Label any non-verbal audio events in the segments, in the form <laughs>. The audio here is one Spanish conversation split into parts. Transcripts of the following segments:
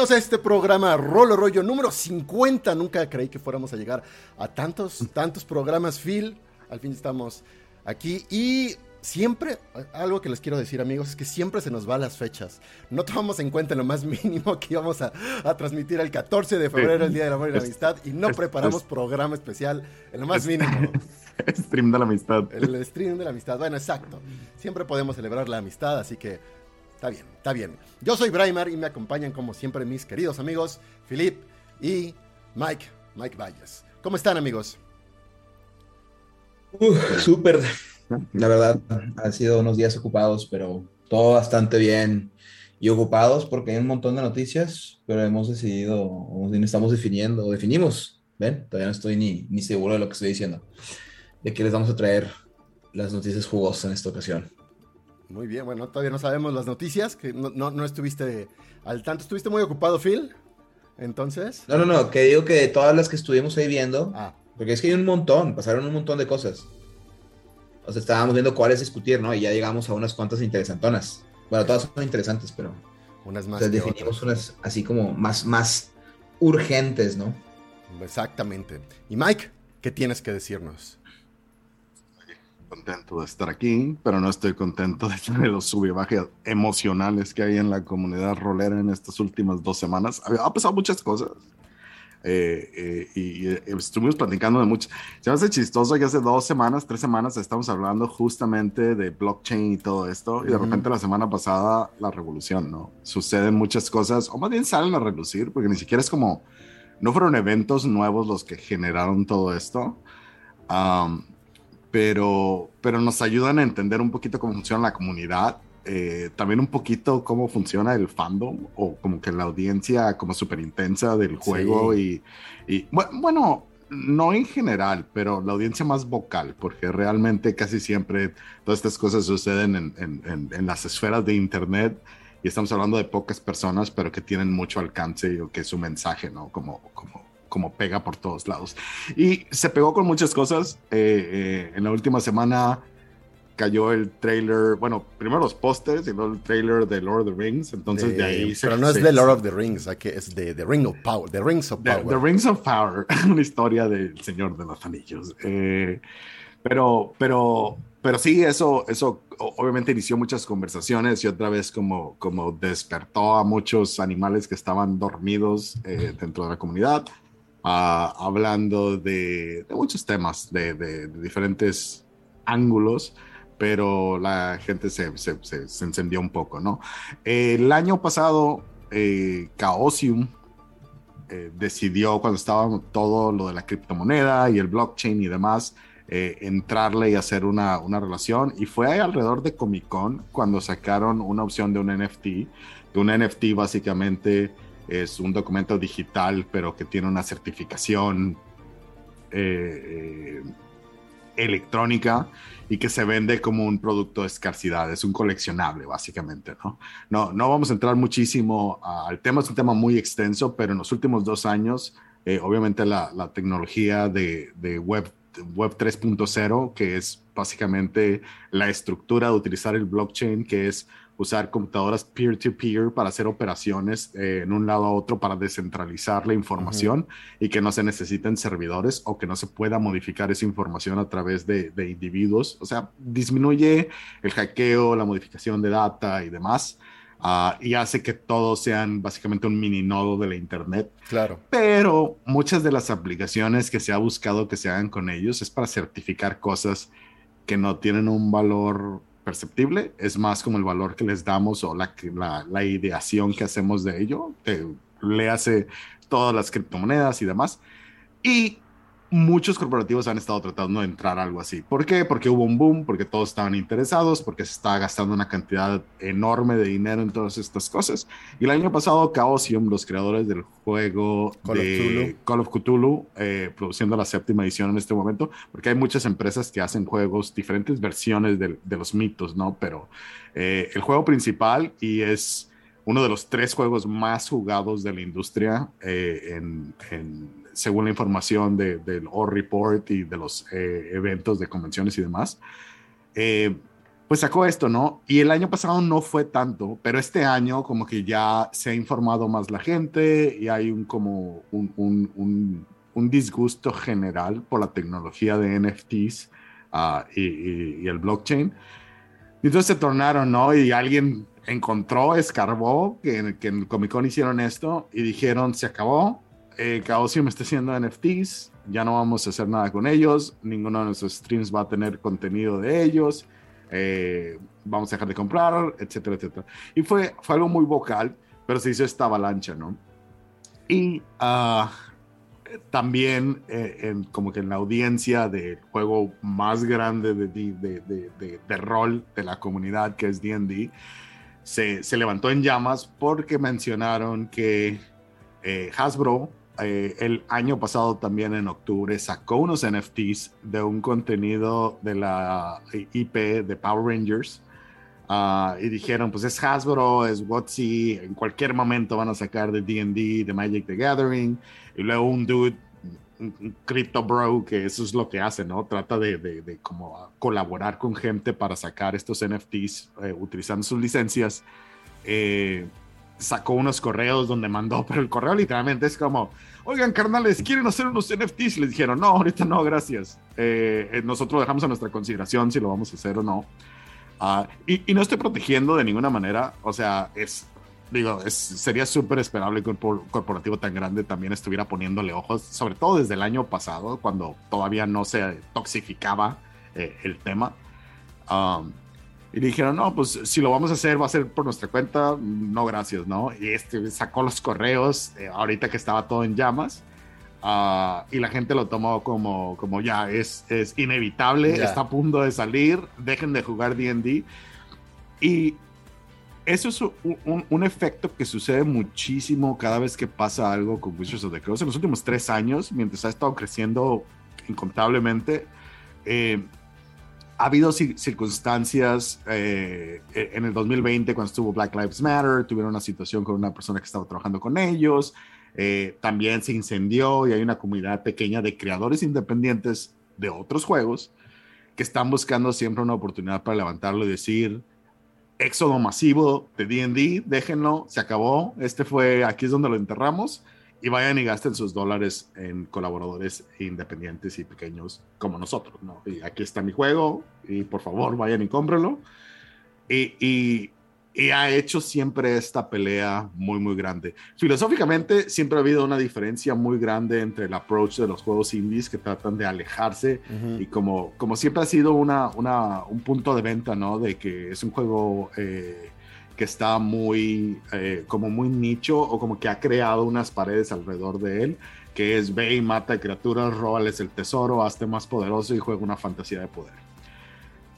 Bienvenidos a este programa Rolo Rollo número 50. Nunca creí que fuéramos a llegar a tantos, tantos programas, Phil. Al fin estamos aquí y siempre, algo que les quiero decir amigos, es que siempre se nos van las fechas. No tomamos en cuenta en lo más mínimo que íbamos a, transmitir el 14 de febrero, el Día del Amor y la Amistad, y no preparamos programa especial en lo más mínimo. <laughs> stream de la amistad. El stream de la amistad, bueno, exacto. Siempre podemos celebrar la amistad, así que Está bien, está bien. Yo soy Braimar y me acompañan como siempre mis queridos amigos Philip y Mike, Mike Valles. ¿Cómo están amigos? súper. La verdad, han sido unos días ocupados, pero todo bastante bien y ocupados porque hay un montón de noticias, pero hemos decidido, estamos definiendo, definimos, ¿ven? Todavía no estoy ni, ni seguro de lo que estoy diciendo, de que les vamos a traer las noticias jugosas en esta ocasión. Muy bien, bueno, todavía no sabemos las noticias, que no, no, estuviste al tanto. ¿Estuviste muy ocupado, Phil? Entonces. No, no, no, que digo que todas las que estuvimos ahí viendo, ah. porque es que hay un montón, pasaron un montón de cosas. O sea, estábamos viendo cuáles discutir, ¿no? Y ya llegamos a unas cuantas interesantonas. Bueno, todas son interesantes, pero. Unas más. Entonces definimos unas así como más, más urgentes, ¿no? Exactamente. Y Mike, ¿qué tienes que decirnos? Contento de estar aquí, pero no estoy contento de <laughs> los sub y bajas emocionales que hay en la comunidad rolera en estas últimas dos semanas. Ha pasado muchas cosas. Eh, eh, y, eh, estuvimos platicando de mucho. Se me hace chistoso que hace dos semanas, tres semanas, estamos hablando justamente de blockchain y todo esto, y de repente la semana pasada la revolución, ¿no? Suceden muchas cosas, o más bien salen a relucir, porque ni siquiera es como, no fueron eventos nuevos los que generaron todo esto. Um, pero, pero nos ayudan a entender un poquito cómo funciona la comunidad, eh, también un poquito cómo funciona el fandom o como que la audiencia como súper intensa del juego y, y, bueno, no en general, pero la audiencia más vocal, porque realmente casi siempre todas estas cosas suceden en, en, en, las esferas de Internet y estamos hablando de pocas personas, pero que tienen mucho alcance y que es su mensaje, ¿no? Como, como como pega por todos lados. Y se pegó con muchas cosas. Eh, eh, en la última semana cayó el trailer, bueno, primero los pósters y luego el trailer de Lord of the Rings, entonces de, ahí Pero no es de Lord of the Rings, aquí es de The Ring of Power, The Rings of Power. The, Rings of Power, una historia del Señor de los Anillos. Eh, pero, pero, pero sí, eso, eso obviamente inició muchas conversaciones y otra vez como, como despertó a muchos animales que estaban dormidos dentro de la comunidad. Hablando de, muchos temas, de, diferentes ángulos, pero la gente se, se, se, encendió un poco, ¿no? El año pasado, eh, Chaosium eh, decidió, cuando estaba todo lo de la criptomoneda y el blockchain y demás, eh, entrarle y hacer una, una, relación. Y fue alrededor de Comic Con cuando sacaron una opción de un NFT, que un NFT básicamente es un documento digital, pero que tiene una certificación eh, eh, electrónica y que se vende como un producto de escasidad, es un coleccionable básicamente, ¿no? No, no vamos a entrar muchísimo al tema, es un tema muy extenso, pero en los últimos dos años, eh, obviamente la, la, tecnología de, de web, web 3.0, que es básicamente la estructura de utilizar el blockchain, que es usar computadoras peer-to-peer para hacer operaciones eh, en un lado a otro para descentralizar la información y que no se necesiten servidores o que no se pueda modificar esa información a través de, individuos. O sea, disminuye el hackeo, la modificación de data y demás. Ah, y hace que todos sean básicamente un mini nodo de la Internet. Claro. Pero muchas de las aplicaciones que se ha buscado que se hagan con ellos es para certificar cosas que no tienen un valor perceptible, es más como el valor que les damos o la, la, ideación que hacemos de ello, le hace todas las criptomonedas y demás. Y muchos corporativos han estado tratando de entrar a algo así. ¿Por qué? Porque hubo un boom, porque todos estaban interesados, porque se estaba gastando una cantidad enorme de dinero en todas estas cosas. Y el año pasado, Chaosium, los creadores del juego Call, de of, Call of Cthulhu, eh, produciendo la séptima edición en este momento, porque hay muchas empresas que hacen juegos, diferentes versiones de, los mitos, ¿no? Pero eh, el juego principal y es uno de los tres juegos más jugados de la industria eh, en, según la información del O Report y de los eh, eventos de convenciones y demás. Eh, pues sacó esto, ¿no? Y el año pasado no fue tanto, pero este año como que ya se ha informado más la gente y hay un como un, un, un, un disgusto general por la tecnología de NFTs uh, y, y, y, el blockchain. Y entonces se tornaron, ¿no? Y alguien encontró, escarbó que, que en el Comic Con hicieron esto y dijeron, se acabó, eh, Chaosium está haciendo NFTs, ya no vamos a hacer nada con ellos, ninguno de nuestros streams va a tener contenido de ellos, eh, vamos a dejar de comprar, etcétera, etcétera. Y fue, fue algo muy vocal, pero se hizo esta avalancha, ¿no? Y uh, también eh, en, como que en la audiencia del juego más grande de, de, de, de, de rol de la comunidad, que es D&D, se, se, levantó en llamas porque mencionaron que eh, Hasbro eh, el año pasado también en octubre sacó unos NFTs de un contenido de la IP de Power Rangers uh, y dijeron pues es Hasbro, es WotC, en cualquier momento van a sacar de D&D, de Magic the Gathering y luego un dude un crypto bro que eso es lo que hace, ¿no? Trata de, de, de como colaborar con gente para sacar estos NFTs eh, utilizando sus licencias. Eh, sacó unos correos donde mandó, <laughs> pero el correo literalmente es como, oigan carnales, ¿quieren hacer unos NFTs? Les dijeron, no, ahorita no, gracias. Eh, nosotros dejamos a nuestra consideración si lo vamos a hacer o no. Uh, y, y, no estoy protegiendo de ninguna manera, o sea, es, digo, es, sería súper esperable que un corporativo tan grande también estuviera poniéndole ojos, sobre todo desde el año pasado, cuando todavía no se toxificaba eh, el tema. Um, y dijeron, no, pues si lo vamos a hacer, va a ser por nuestra cuenta, no gracias, ¿no? Y este sacó los correos, eh, ahorita que estaba todo en llamas, uh, y la gente lo tomó como, como ya, es, es inevitable, está a punto de salir, dejen de jugar DD. Y eso es un, un, un, efecto que sucede muchísimo cada vez que pasa algo con Wizards of the Coast. En los últimos tres años, mientras ha estado creciendo incontablemente, eh, ha habido circunstancias eh, en el 2020 cuando estuvo Black Lives Matter, tuvieron una situación con una persona que estaba trabajando con ellos, eh, también se incendió y hay una comunidad pequeña de creadores independientes de otros juegos que están buscando siempre una oportunidad para levantarlo y decir, éxodo masivo de D&D, déjenlo, se acabó, este fue, aquí es donde lo enterramos, y vayan y gasten sus dólares en colaboradores independientes y pequeños como nosotros, ¿no? Y aquí está mi juego, y por favor vayan y cómprenlo. Y, y, y ha hecho siempre esta pelea muy, muy grande. Filosóficamente, siempre ha habido una diferencia muy grande entre el approach de los juegos indies que tratan de alejarse uh -huh. y como, como siempre ha sido una, una, un punto de venta, ¿no? De que es un juego eh, que está muy, eh, como muy nicho o como que ha creado unas paredes alrededor de él, que es ve y mata criaturas, róbales el tesoro, hazte más poderoso y juega una fantasía de poder.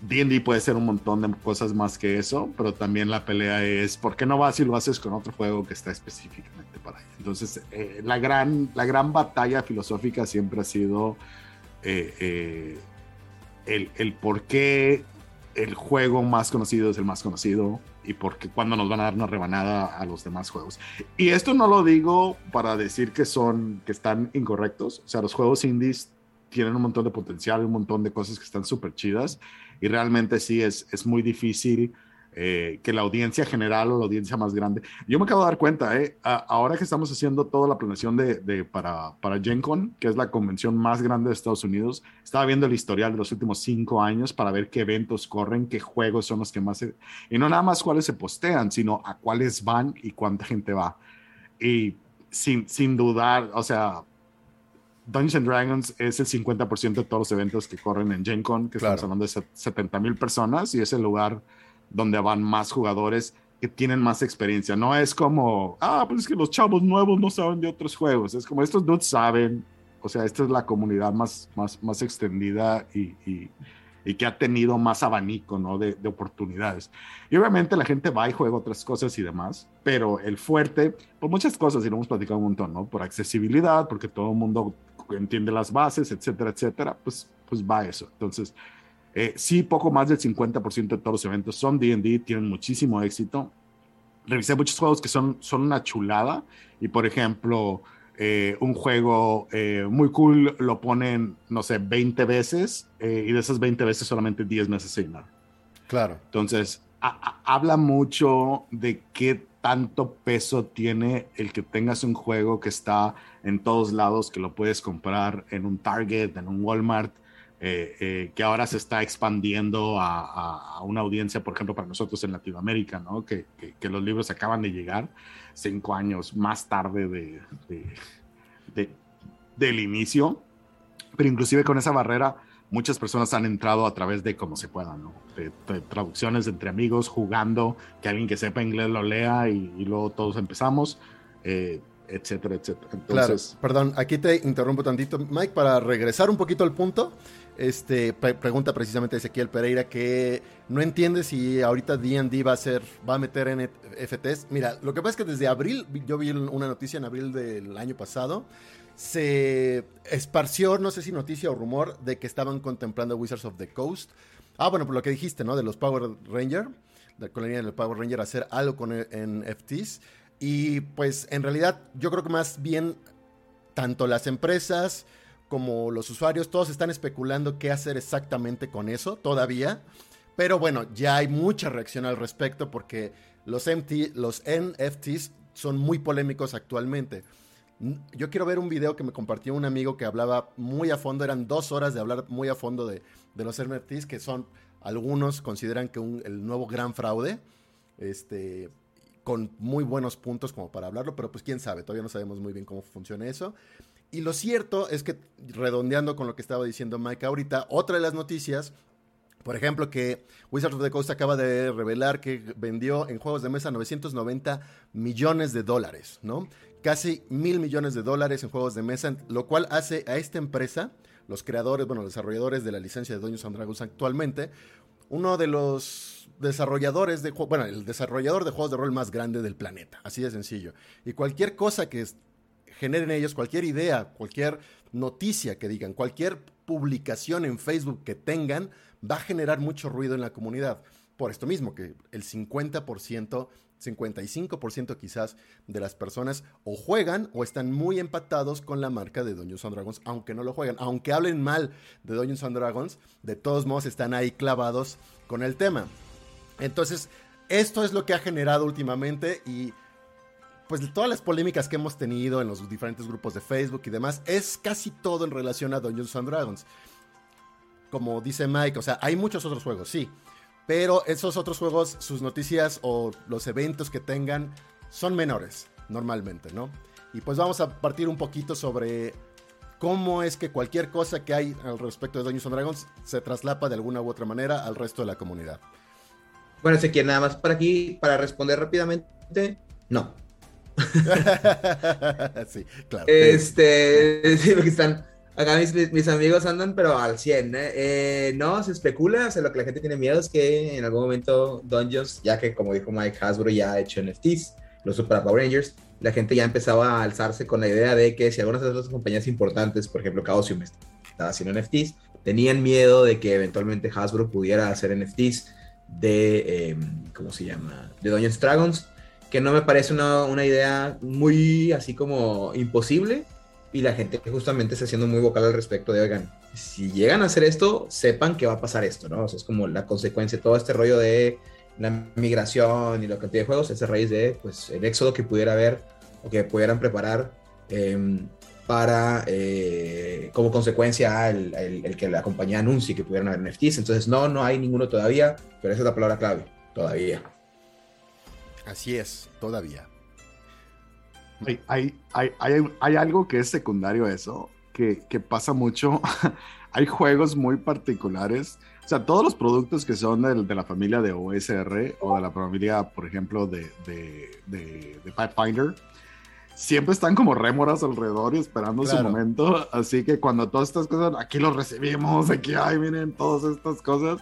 D&D puede ser un montón de cosas más que eso, pero también la pelea es ¿por qué no vas y lo haces con otro juego que está específicamente para ello? Entonces, eh, la, gran, la gran batalla filosófica siempre ha sido eh, el, el, por qué el juego más conocido es el más conocido y por qué cuando nos van a dar una rebanada a los demás juegos. Y esto no lo digo para decir que son que están incorrectos, o sea, los juegos indies tienen un montón de potencial, un montón de cosas que están súper chidas y realmente sí es, es muy difícil eh, que la audiencia general o la audiencia más grande. Yo me acabo de dar cuenta, eh, a, ahora que estamos haciendo toda la planeación de, de, para, para Gen Con, que es la convención más grande de Estados Unidos, estaba viendo el historial de los últimos cinco años para ver qué eventos corren, qué juegos son los que más... Se, y no nada más cuáles se postean, sino a cuáles van y cuánta gente va. Y sin, sin dudar, o sea, Dungeons and Dragons es el 50% de todos los eventos que corren en Gen Con, que claro. estamos hablando de 70 mil personas y es el lugar donde van más jugadores que tienen más experiencia. No es como, ah, pues es que los chavos nuevos no saben de otros juegos. Es como estos dudes saben. O sea, esta es la comunidad más, más, más extendida y, y, y que ha tenido más abanico ¿no? de, de, oportunidades. Y obviamente la gente va y juega otras cosas y demás, pero el fuerte, por muchas cosas, y lo hemos platicado un montón, ¿no? Por accesibilidad, porque todo el mundo entiende las bases, etcétera, etcétera, pues, pues va eso. Entonces, eh, sí, poco más del 50% de todos los eventos son D&D, tienen muchísimo éxito. Revisé muchos juegos que son, son una chulada y, por ejemplo, eh, un juego eh, muy cool lo ponen, no sé, 20 veces eh, y de esas 20 veces solamente 10 meses se llenaron. Claro. Entonces, habla mucho de qué tanto peso tiene el que tengas un juego que está en todos lados, que lo puedes comprar en un Target, en un Walmart, eh, eh, que ahora se está expandiendo a, una audiencia, por ejemplo, para nosotros en Latinoamérica, ¿no? que, que, los libros acaban de llegar cinco años más tarde de, de, del inicio, pero inclusive con esa barrera, muchas personas han entrado a través de como se pueda, ¿no? De, traducciones entre amigos, jugando, que alguien que sepa inglés lo lea y, luego todos empezamos. Eh, etcétera, etcétera. Entonces, claro, perdón, aquí te interrumpo tantito, Mike, para regresar un poquito al punto. Este pregunta precisamente Ezequiel Pereira que no entiende si ahorita D&D va a ser va a meter NFTs. Mira, lo que pasa es que desde abril yo vi una noticia en abril del año pasado se esparció, no sé si noticia o rumor, de que estaban contemplando Wizards of the Coast. Ah, bueno, por lo que dijiste, ¿no? De los Power Ranger, de la colonia del Power Ranger, hacer algo con NFTs. Y pues en realidad yo creo que más bien tanto las empresas como los usuarios, todos están especulando qué hacer exactamente con eso todavía. Pero bueno, ya hay mucha reacción al respecto porque los, los NFTs son muy polémicos actualmente. Yo quiero ver un video que me compartió un amigo que hablaba muy a fondo, eran dos horas de hablar muy a fondo de, los NFTs, que son, algunos consideran que el nuevo gran fraude, este, con muy buenos puntos como para hablarlo, pero pues quién sabe, todavía no sabemos muy bien cómo funciona eso. Y lo cierto es que, redondeando con lo que estaba diciendo Mike ahorita, otra de las noticias por ejemplo, que Wizards of the Coast acaba de revelar que vendió en juegos de mesa 990 millones de dólares, ¿no? casi mil millones de dólares en juegos de mesa, lo cual hace a esta empresa, los creadores, bueno, desarrolladores de la licencia de Dungeons and Dragons actualmente, uno de los desarrolladores de bueno, el desarrollador de juegos de rol más grande del planeta, así de sencillo. Y cualquier cosa que generen ellos, cualquier idea, cualquier noticia que digan, cualquier publicación en Facebook que tengan, va a generar mucho ruido en la comunidad. Por esto mismo, que el 50% 55% quizás de las personas o juegan o están muy empatados con la marca de Dungeons and Dragons, aunque no lo juegan, aunque hablen mal de Dungeons and Dragons, de todos modos están ahí clavados con el tema. Entonces, esto es lo que ha generado últimamente y pues todas las polémicas que hemos tenido en los diferentes grupos de Facebook y demás, es casi todo en relación a Dungeons and Dragons. Como dice Mike, o sea, hay muchos otros juegos, sí, pero esos otros juegos, sus noticias o los eventos que tengan son menores, normalmente, ¿no? Y pues vamos a partir un poquito sobre cómo es que cualquier cosa que hay al respecto de Dungeons and Dragons se traslapa de alguna u otra manera al resto de la comunidad. Bueno, que nada más para aquí, para responder rápidamente, no. <laughs> sí, claro. Este, <laughs> sí, porque están, Acá mis, amigos andan, pero al 100, ¿eh? ¿eh? No, se especula, o sea, lo que la gente tiene miedo es que en algún momento Dungeons, ya que como dijo Mike Hasbro ya ha hecho NFTs, los Super Power Rangers, la gente ya empezaba a alzarse con la idea de que si algunas de las compañías importantes, por ejemplo Chaosium, estaba haciendo NFTs, tenían miedo de que eventualmente Hasbro pudiera hacer NFTs de, em, ¿cómo se llama? De Dungeons Dragons, que no me parece una, una idea muy así como imposible, y la gente justamente está siendo muy vocal al respecto de, oigan, si llegan a hacer esto, sepan que va a pasar esto, ¿no? O es como la consecuencia, todo este rollo de la migración y la cantidad de juegos es a raíz de, pues, el éxodo que pudiera haber o que pudieran preparar em, para, eh, como consecuencia, el, el, que la compañía anuncie que pudieran haber NFTs. Entonces, no, no hay ninguno todavía, pero esa es la palabra clave, todavía. Así es, todavía. Hay, hay, hay, hay, algo que es secundario a eso, que, que pasa mucho. <laughs> hay juegos muy particulares. O sea, todos los productos que son de, de, la familia de OSR o de la familia, por ejemplo, de, de, de, Pathfinder, siempre están como rémoras alrededor y esperando su momento. Así que cuando todas estas cosas, aquí los recibimos, aquí, hay, miren, todas estas cosas.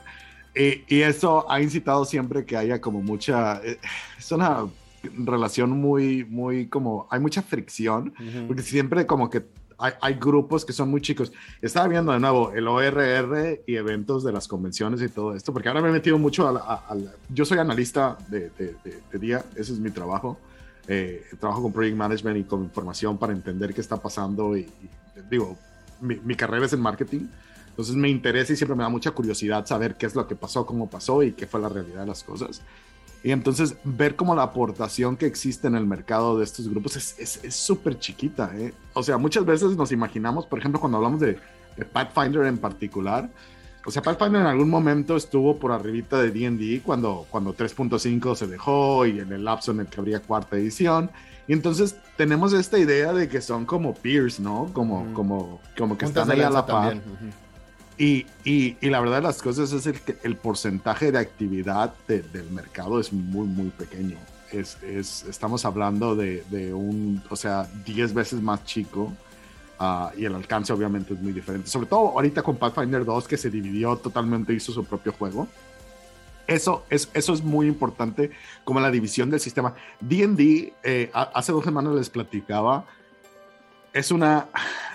Y, y, eso ha incitado siempre que haya como mucha... Eh, es una relación muy, muy como, hay mucha fricción, porque siempre como que hay, hay, grupos que son muy chicos. Estaba viendo de nuevo el ORR y eventos de las convenciones y todo esto, porque ahora me he metido mucho a, yo soy analista de, de, día, ese es mi trabajo. Eh, trabajo con Project Management y con información para entender qué está pasando y, digo, mi, mi, carrera es en marketing, Entonces me interesa y siempre me da mucha curiosidad saber qué es lo que pasó, cómo pasó y qué fue la realidad de las cosas. Y entonces ver cómo la aportación que existe en el mercado de estos grupos es súper es, chiquita. ¿eh? O sea, muchas veces nos imaginamos, por ejemplo, cuando hablamos de, de Pathfinder en particular, o sea, Pathfinder en algún momento estuvo por arribita de D&D cuando, cuando 3.5 se dejó y en el lapso en el que habría cuarta edición. Y entonces tenemos esta idea de que son como peers, ¿no? Como, como, como que están ahí a la par. Y, y, y, la verdad de las cosas es el, que el porcentaje de actividad del mercado es muy, muy pequeño. Es, es, estamos hablando de, de un, o sea, 10 veces más chico Ah, y el alcance obviamente es muy diferente. Sobre todo ahorita con Pathfinder 2 que se dividió totalmente, hizo su propio juego. Eso es, eso es muy importante como la división del sistema. DD, eh, hace dos semanas les platicaba, es una,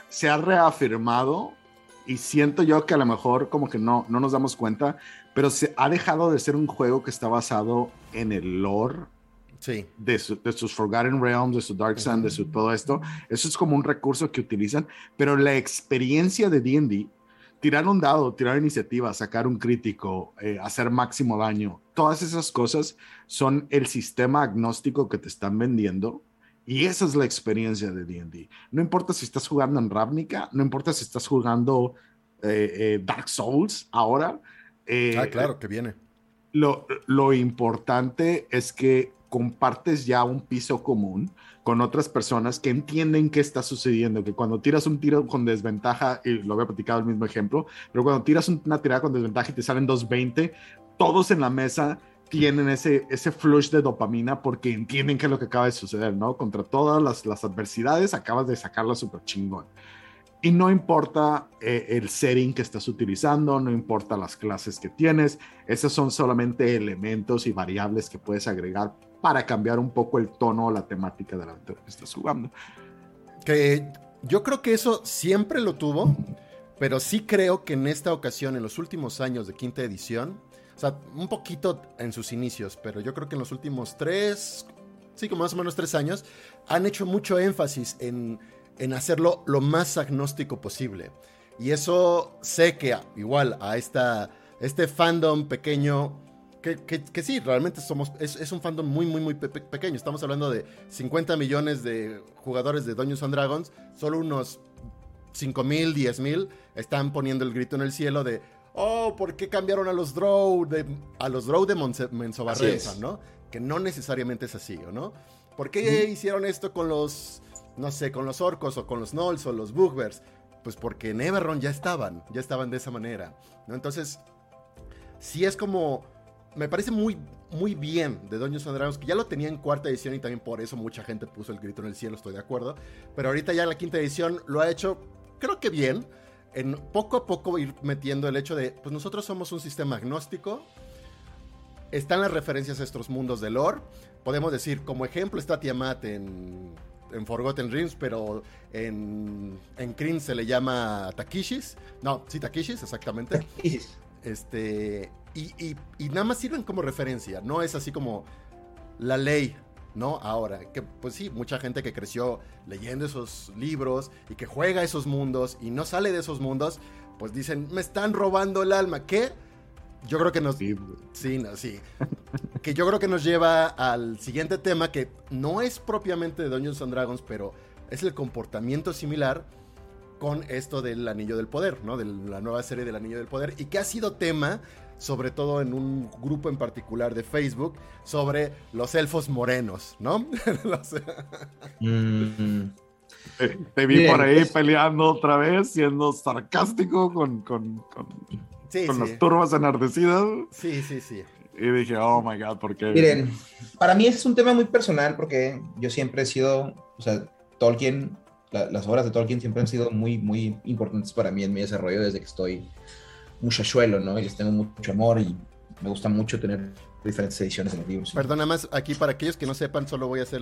se ha reafirmado y siento yo que a lo mejor como que no, no nos damos cuenta, pero se ha dejado de ser un juego que está basado en el lore de, sus Forgotten Realms, de su Dark Sun, de su todo esto. Eso es como un recurso que utilizan, pero la experiencia de D&D, tirar un dado, tirar iniciativa, sacar un crítico, eh, hacer máximo daño, todas esas cosas son el sistema agnóstico que te están vendiendo. Y esa es la experiencia de D&D. No importa si estás jugando en Ravnica, no importa si estás jugando eh, eh, Dark Souls ahora. ah, claro, que viene. Lo, lo, importante es que compartes ya un piso común con otras personas que entienden qué está sucediendo, que cuando tiras un tiro con desventaja, y lo había platicado el mismo ejemplo, pero cuando tiras una tirada con desventaja y te salen 220, todos en la mesa tienen ese, ese flush de dopamina porque entienden qué es lo que acaba de suceder, ¿no? Contra todas las, las adversidades acabas de sacarlo súper chingón. Y no importa eh, el setting que estás utilizando, no importa las clases que tienes, esos son solamente elementos y variables que puedes agregar para cambiar un poco el tono o la temática de la aventura que estás jugando. Que yo creo que eso siempre lo tuvo, pero sí creo que en esta ocasión, en los últimos años de quinta edición, o sea, un poquito en sus inicios, pero yo creo que en los últimos tres, sí, como más o menos tres años, han hecho mucho énfasis en, en hacerlo lo más agnóstico posible. Y eso sé que igual a esta, este fandom pequeño que, sí, realmente somos, es, un fandom muy, muy, muy pequeño. Estamos hablando de 50 millones de jugadores de Dungeons and Dragons, solo unos 5 mil, 10 mil están poniendo el grito en el cielo de, oh, ¿por qué cambiaron a los Drow de, a los Drow de Menzobarrenza, no? Que no necesariamente es así, ¿no? ¿Por qué hicieron esto con los, no sé, con los orcos o con los gnolls o los bugbears? Pues porque en Everron ya estaban, ya estaban de esa manera, ¿no? Entonces, sí es como me parece muy, muy bien de Dungeons and Dragons, que ya lo tenía en cuarta edición y también por eso mucha gente puso el grito en el cielo, estoy de acuerdo. Pero ahorita ya la quinta edición lo ha hecho, creo que bien, en poco a poco ir metiendo el hecho de, pues nosotros somos un sistema agnóstico, están las referencias a estos mundos de lore, podemos decir, como ejemplo está Tiamat en, en Forgotten Realms, pero en, en Kryn se le llama Takishis. No, sí, Takishis, exactamente. Este, y, nada más sirven como referencia, no es así como la ley, ¿no? Ahora, que pues sí, mucha gente que creció leyendo esos libros y que juega esos mundos y no sale de esos mundos, pues dicen, me están robando el alma, ¿qué? Yo creo que nos... Sí, sí, sí. <laughs> que yo creo que nos lleva al siguiente tema que no es propiamente de Dungeons and Dragons, pero es el comportamiento similar con esto del Anillo del Poder, ¿no? De la nueva serie del Anillo del Poder y que ha sido tema sobre todo en un grupo en particular de Facebook, sobre los elfos morenos, ¿no? <laughs> Mm. Te, vi por ahí peleando otra vez, siendo sarcástico con, con, con, las turbas enardecidas. Sí, sí, sí. Y dije, oh my god, ¿por qué? Miren, para mí es un tema muy personal porque yo siempre he sido, o sea, Tolkien, las obras de Tolkien siempre han sido muy, muy importantes para mí en mi desarrollo desde que estoy muchachuelo, ¿no? Y les tengo mucho amor y me gusta mucho tener diferentes ediciones de los libros. Perdón, nada más, aquí para aquellos que no sepan, solo voy a hacer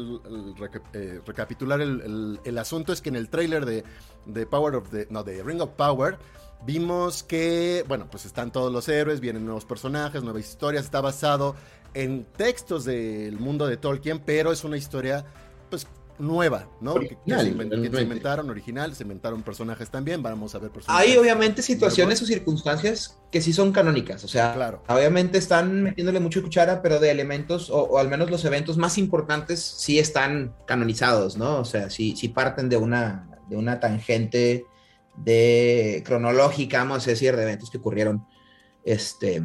eh, recapitular el, asunto. Es que en el trailer de, de, Power of the. No, de Ring of Power. Vimos que, bueno, pues están todos los héroes, vienen nuevos personajes, nuevas historias. Está basado en textos del mundo de Tolkien, pero es una historia, pues, nueva, ¿no? Que, que Original, se, que inventaron original, se inventaron personajes también, vamos a ver personajes. Hay obviamente situaciones o circunstancias que sí son canónicas, o sea, Claro. obviamente están metiéndole mucho cuchara, pero de elementos, o, o al menos los eventos más importantes sí están canonizados, ¿no? O sea, sí, sí parten de una, de una tangente de cronológica, vamos a decir, de eventos que ocurrieron, este,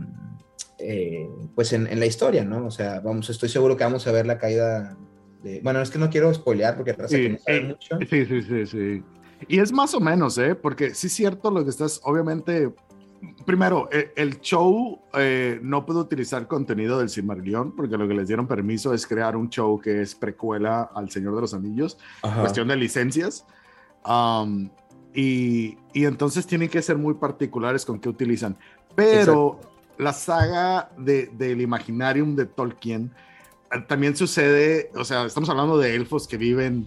eh, pues en, en la historia, ¿no? O sea, vamos, estoy seguro que vamos a ver la caída de, bueno, es que no quiero spoilear porque Sí, no eh, mucho. Sí, sí, sí, sí. Y es más o menos, ¿eh? Porque sí es cierto lo que estás, obviamente, primero, eh, el show eh, no puede utilizar contenido del Silmarillion porque lo que les dieron permiso es crear un show que es precuela al Señor de los Anillos, Ajá. cuestión de licencias. Um, y, y entonces tienen que ser muy particulares con qué utilizan. Pero la saga de, del Imaginarium de Tolkien también sucede, o sea, estamos hablando de elfos que viven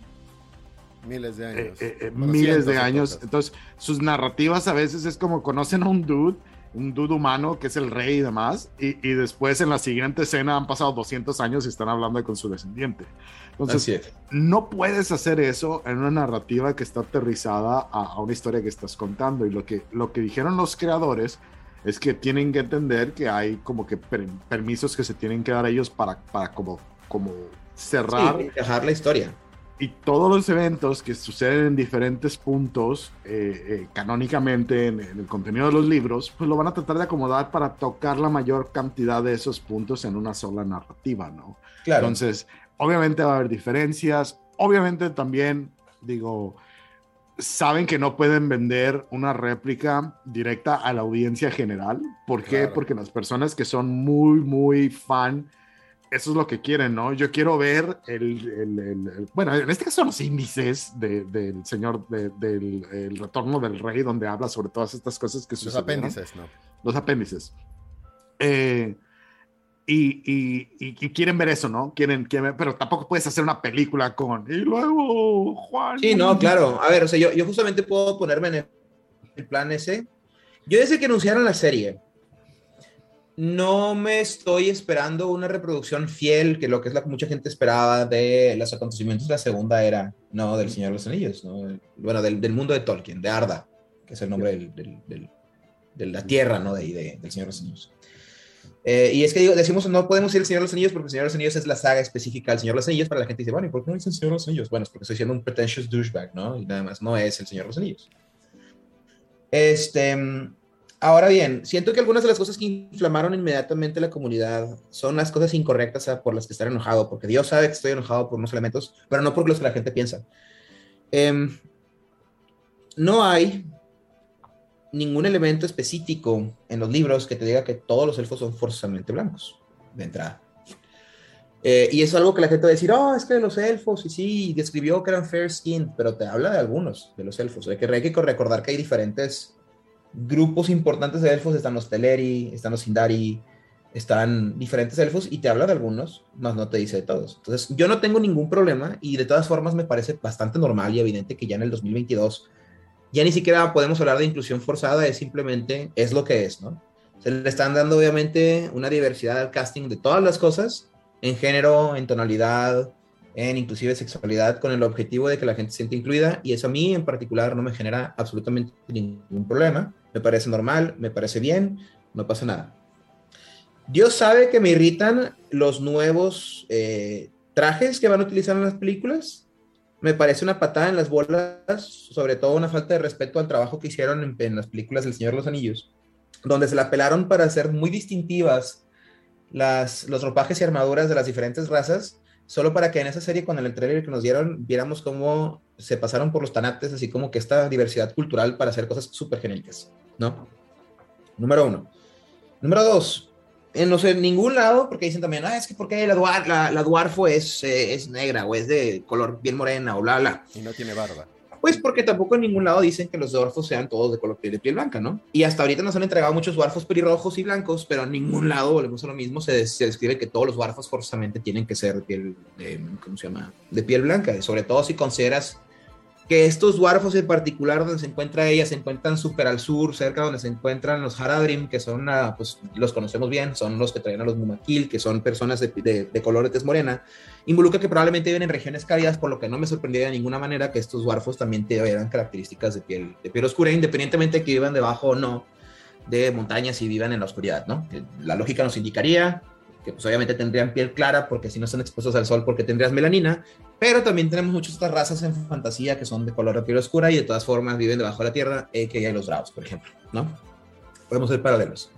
Miles de eh, años. eh, eh, Bueno, miles de años. Entonces, sus narrativas a veces es como conocen a un dude, un dude humano que es el rey y demás, y, y después en la siguiente escena han pasado 200 años y están hablando con su descendiente. Entonces, no puedes hacer eso en una narrativa que está aterrizada a, a una historia que estás contando. Y lo que, lo que dijeron los creadores es que tienen que entender que hay como que per- permisos que se tienen que dar a ellos para, para como, como cerrar Sí, dejar la historia. y todos los eventos que suceden en diferentes puntos eh, eh, canónicamente en, en el contenido de los libros, pues lo van a tratar de acomodar para tocar la mayor cantidad de esos puntos en una sola narrativa, ¿no? Claro. Entonces, obviamente va a haber diferencias, obviamente también, digo, saben que no pueden vender una réplica directa a la audiencia general. ¿Por qué? Claro. Porque las personas que son muy, muy fan, eso es lo que quieren, ¿no? Yo quiero ver el, el- el- el- bueno, en este caso los índices de- del señor, de- del el retorno del rey, donde habla sobre todas estas cosas que Los apéndices, ¿no? los apéndices. Eh, y, y- y- quieren ver eso, ¿no? Quieren, quieren ver- pero tampoco puedes hacer una película con. Y luego, Juan. Sí, no, claro. A ver, o sea, yo, yo justamente puedo ponerme en el, plan ese. Yo desde que anunciaron la serie, no me estoy esperando una reproducción fiel, que lo que es lo que mucha gente esperaba de los acontecimientos de la segunda era, no, del Señor de los Anillos, ¿no? Bueno, del, del mundo de Tolkien, de Arda, que es el nombre del- del- de la tierra, ¿no? De, de- del Señor de los Anillos. Eh, y es que digo, decimos, no podemos ir al Señor de los Anillos porque el Señor de los Anillos es la saga específica del Señor de los Anillos. Para la gente dice, bueno, ¿y por qué no dice el Señor de los Anillos? Bueno, es porque estoy siendo un pretentious douchebag, ¿no? Y nada más, no es el Señor de los Anillos. Este, ahora bien, siento que algunas de las cosas que inflamaron inmediatamente la comunidad son las cosas incorrectas por las que estar enojado, porque Dios sabe que estoy enojado por unos elementos, pero no por los que la gente piensa. Em, no hay ningún elemento específico en los libros que te diga que todos los elfos son forzosamente blancos, de entrada. Eh, y es algo que la gente va a decir, oh, es que los elfos, y sí, describió que eran fair skinned, pero te habla de algunos de los elfos. Hay que, hay que recordar que hay diferentes grupos importantes de elfos, están los Teleri, están los Sindari, están diferentes elfos, y te habla de algunos, más no te dice de todos. Entonces, yo no tengo ningún problema, y de todas formas me parece bastante normal y evidente que ya en el 2022 ya ni siquiera podemos hablar de inclusión forzada, es simplemente, es lo que es, ¿no? Se le están dando obviamente una diversidad al casting de todas las cosas, en género, en tonalidad, en inclusive sexualidad, con el objetivo de que la gente se sienta incluida, y eso a mí en particular no me genera absolutamente ningún problema, me parece normal, me parece bien, no pasa nada. Dios sabe que me irritan los nuevos eh, trajes que van a utilizar en las películas, me parece una patada en las bolas, sobre todo una falta de respeto al trabajo que hicieron en, en las películas del Señor de los Anillos, donde se la pelaron para hacer muy distintivas las, los ropajes y armaduras de las diferentes razas, solo para que en esa serie, con el trailer que nos dieron, viéramos cómo se pasaron por los tanates, así como que esta diversidad cultural para hacer cosas súper genéricas, ¿no? Número uno. Número dos, en no sé, en ningún lado, porque dicen también, ah, es que porque la, duar, la, la Duarfo es, eh, es negra o es de color bien morena o bla, bla. Y no tiene barba. Pues porque tampoco en ningún lado dicen que los dwarfos sean todos de color piel de piel blanca, ¿no? Y hasta ahorita nos han entregado muchos dwarfos pelirrojos y blancos, pero en ningún lado, volvemos a lo mismo, se, se describe que todos los dwarfos forzosamente tienen que ser de piel, de, ¿cómo se llama? De piel blanca, sobre todo si consideras que estos dwarfos en particular, donde se encuentra ella, se encuentran súper al sur, cerca donde se encuentran los Haradrim, que son, una, pues los conocemos bien, son los que traen a los Mumakil, que son personas de color de tez morena, involucra que probablemente viven en regiones cálidas, por lo que no me sorprendería de ninguna manera que estos dwarfos también tuvieran características de piel, de piel oscura, independientemente de que vivan debajo o no de montañas y vivan en la oscuridad, ¿no? La lógica nos indicaría que pues obviamente tendrían piel clara porque si no están expuestos al sol porque tendrías melanina, pero también tenemos muchas otras razas en fantasía que son de color de piel oscura y de todas formas viven debajo de la tierra, eh, que hay los Draugs, por ejemplo, ¿no? Podemos ser paralelos.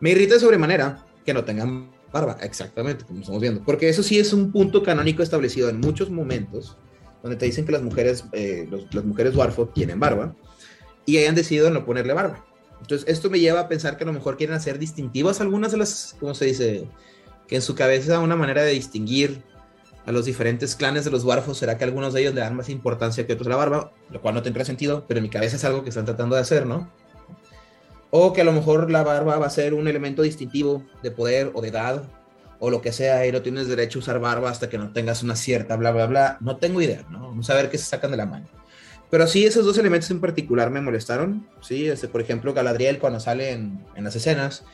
Me irrita de sobremanera que no tengan barba, exactamente, como estamos viendo, porque eso sí es un punto canónico establecido en muchos momentos, donde te dicen que las mujeres, eh, los, las mujeres dwarfo tienen barba, y hayan decidido no ponerle barba. Entonces, esto me lleva a pensar que a lo mejor quieren hacer distintivas algunas de las, ¿cómo se dice? Que en su cabeza una manera de distinguir a los diferentes clanes de los dwarfos, será que algunos de ellos le dan más importancia que otros a la barba, lo cual no tendría sentido, pero en mi cabeza es algo que están tratando de hacer, ¿no? O que a lo mejor la barba va a ser un elemento distintivo de poder o de edad, o lo que sea, y no tienes derecho a usar barba hasta que no tengas una cierta, bla, bla, bla. No tengo idea, ¿no? Vamos a ver qué se sacan de la mano. Pero sí, esos dos elementos en particular me molestaron. Sí, este, por ejemplo, Galadriel cuando sale en, en las escenas,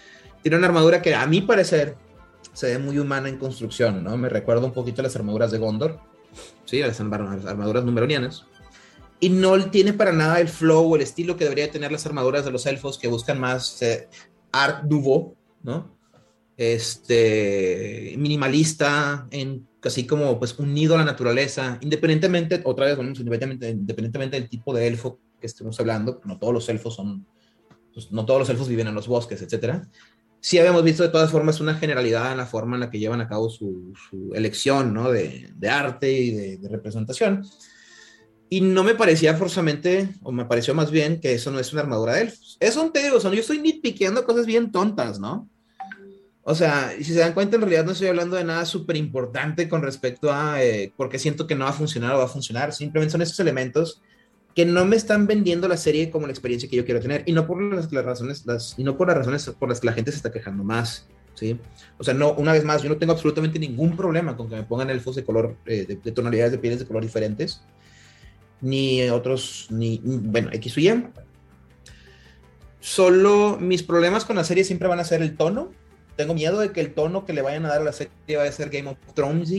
tiene una armadura que a mi parecer se ve muy humana en construcción, ¿no? Me recuerda un poquito a las armaduras de Gondor, ¿sí? A las armaduras numeronianas. Y no tiene para nada el flow o el estilo que debería tener las armaduras de los elfos que buscan más eh, art nouveau, ¿no? Este, minimalista, en casi como pues unido a la naturaleza, independientemente, otra vez, bueno, independientemente, independientemente del tipo de elfo que estemos hablando, no todos los elfos son, pues, no todos los elfos viven en los bosques, etcétera sí habíamos visto de todas formas una generalidad en la forma en la que llevan a cabo su, elección ¿no? de, arte y de, representación. Y no me parecía forzosamente, o me pareció más bien que eso no es una armadura de elfos. Es un sea, yo estoy nitpiqueando cosas bien tontas, ¿no? O sea, si se dan cuenta, en realidad no estoy hablando de nada súper importante con respecto a eh, porque siento que no va a funcionar o va a funcionar. Simplemente son estos elementos que no me están vendiendo la serie como la experiencia que yo quiero tener. Y no por las, las razones las, y no por las razones por las que la gente se está quejando más sí o sea no una vez más yo no tengo absolutamente ningún problema con que me pongan elfos de color eh, de, de, tonalidades de pieles de color diferentes ni otros ni bueno x o y. Solo mis problemas con la serie siempre van a ser el tono. Tengo miedo de que el tono que le vayan a dar a la serie vaya a ser Game of Thrones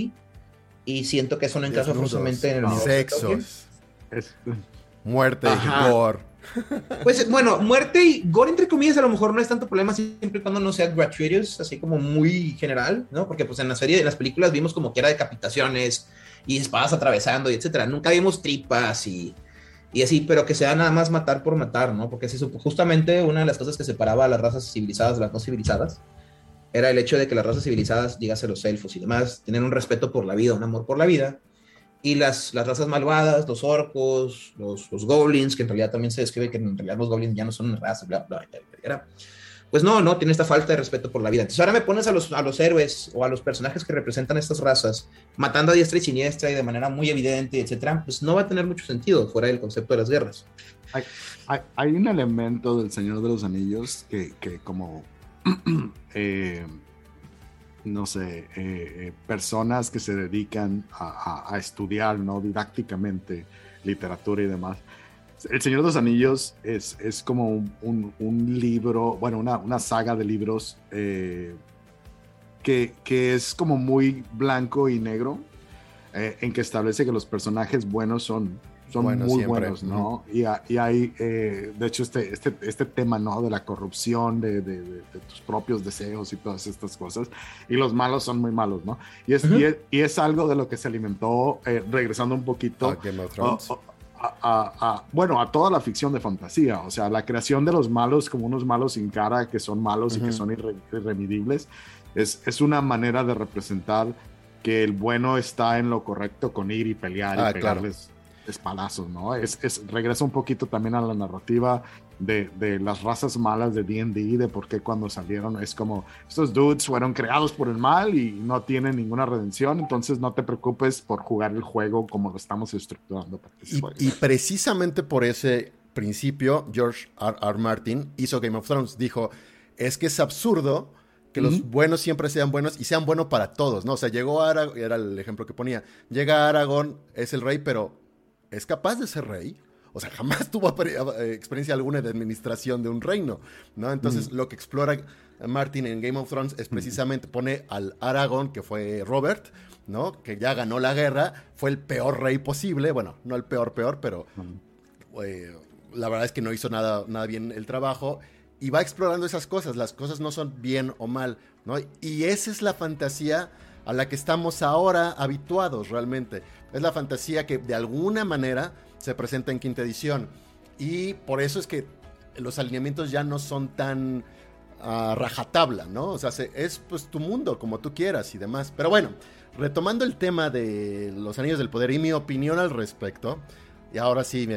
y siento que eso no encaja forzosamente en el no. sexos. Es, Muerte, Ajá. gore. Pues bueno, muerte y gore, entre comillas, a lo mejor no es tanto problema siempre y cuando no sea gratuitous, así como muy general, ¿no? Porque pues en la serie, en las películas vimos como que era decapitaciones y espadas atravesando y etcétera. Nunca vimos tripas y, y así, pero que sea nada más matar por matar, ¿no? Porque es justamente una de las cosas que separaba a las razas civilizadas de las no civilizadas era el hecho de que las razas civilizadas, dígase los elfos y demás, tenían un respeto por la vida, un amor por la vida y las, las razas malvadas, los orcos, los, los, goblins, que en realidad también se describe que en realidad los goblins ya no son una raza, bla, bla, bla, bla, Pues no, no, tiene esta falta de respeto por la vida. Entonces ahora me pones a los, a los héroes o a los personajes que representan estas razas, matando a diestra y siniestra y de manera muy evidente, etcétera, pues no va a tener mucho sentido fuera del concepto de las guerras. Hay, hay, hay un elemento del Señor de los Anillos que, que como <clears throat> eh, no sé, eh, eh, personas que se dedican a, estudiar, ¿no? Didácticamente literatura y demás. El Señor de los Anillos es, es como un, libro, bueno, una, una, saga de libros eh, que, que, es como muy blanco y negro, en que establece que los personajes buenos son son bueno, muy siempre. buenos, ¿no? Uh -huh. y, a, y, hay, eh, de hecho, este, este, este tema, ¿no? De la corrupción, de, de, de, de, tus propios deseos y todas estas cosas. Y los malos son muy malos, ¿no? Y es, uh -huh. y es, y es algo de lo que se alimentó, eh, regresando un poquito. A Game of Thrones. Oh, oh, a, a, a, bueno, a toda la ficción de fantasía, o sea, la creación de los malos como unos malos sin cara que son malos uh -huh. y que son irre, irremedibles, es, es una manera de representar que el bueno está en lo correcto con ir y pelear ah, y pegarles claro espadazos, ¿no? Es, es, regresa un poquito también a la narrativa de, de las razas malas de D&D, de por qué cuando salieron es como, estos dudes fueron creados por el mal y no tienen ninguna redención, entonces no te preocupes por jugar el juego como lo estamos estructurando. Para que y, y, precisamente por ese principio, George R. R. Martin hizo Game of Thrones, dijo, es que es absurdo que los uh -huh. buenos siempre sean buenos y sean buenos para todos, ¿no? O sea, llegó Aragorn, era el ejemplo que ponía, llega Aragorn, es el rey, pero es capaz de ser rey. O sea, jamás <laughs> tuvo eh, experiencia alguna de administración de un reino, ¿no? Entonces, lo que explora Martin en Game of Thrones es precisamente pone al Aragorn, que fue Robert, ¿no? Que ya ganó la guerra, fue el peor rey posible, bueno, no el peor peor, pero eh, la verdad es que no hizo nada, nada bien el trabajo y va explorando esas cosas, las cosas no son bien o mal, ¿no? Y esa es la fantasía a la que estamos ahora habituados realmente. Es la fantasía que de alguna manera se presenta en quinta edición. Y por eso es que los alineamientos ya no son tan a rajatabla, ¿no? O sea, es pues tu mundo, como tú quieras y demás. Pero bueno, retomando el tema de los anillos del poder y mi opinión al respecto, y ahora sí,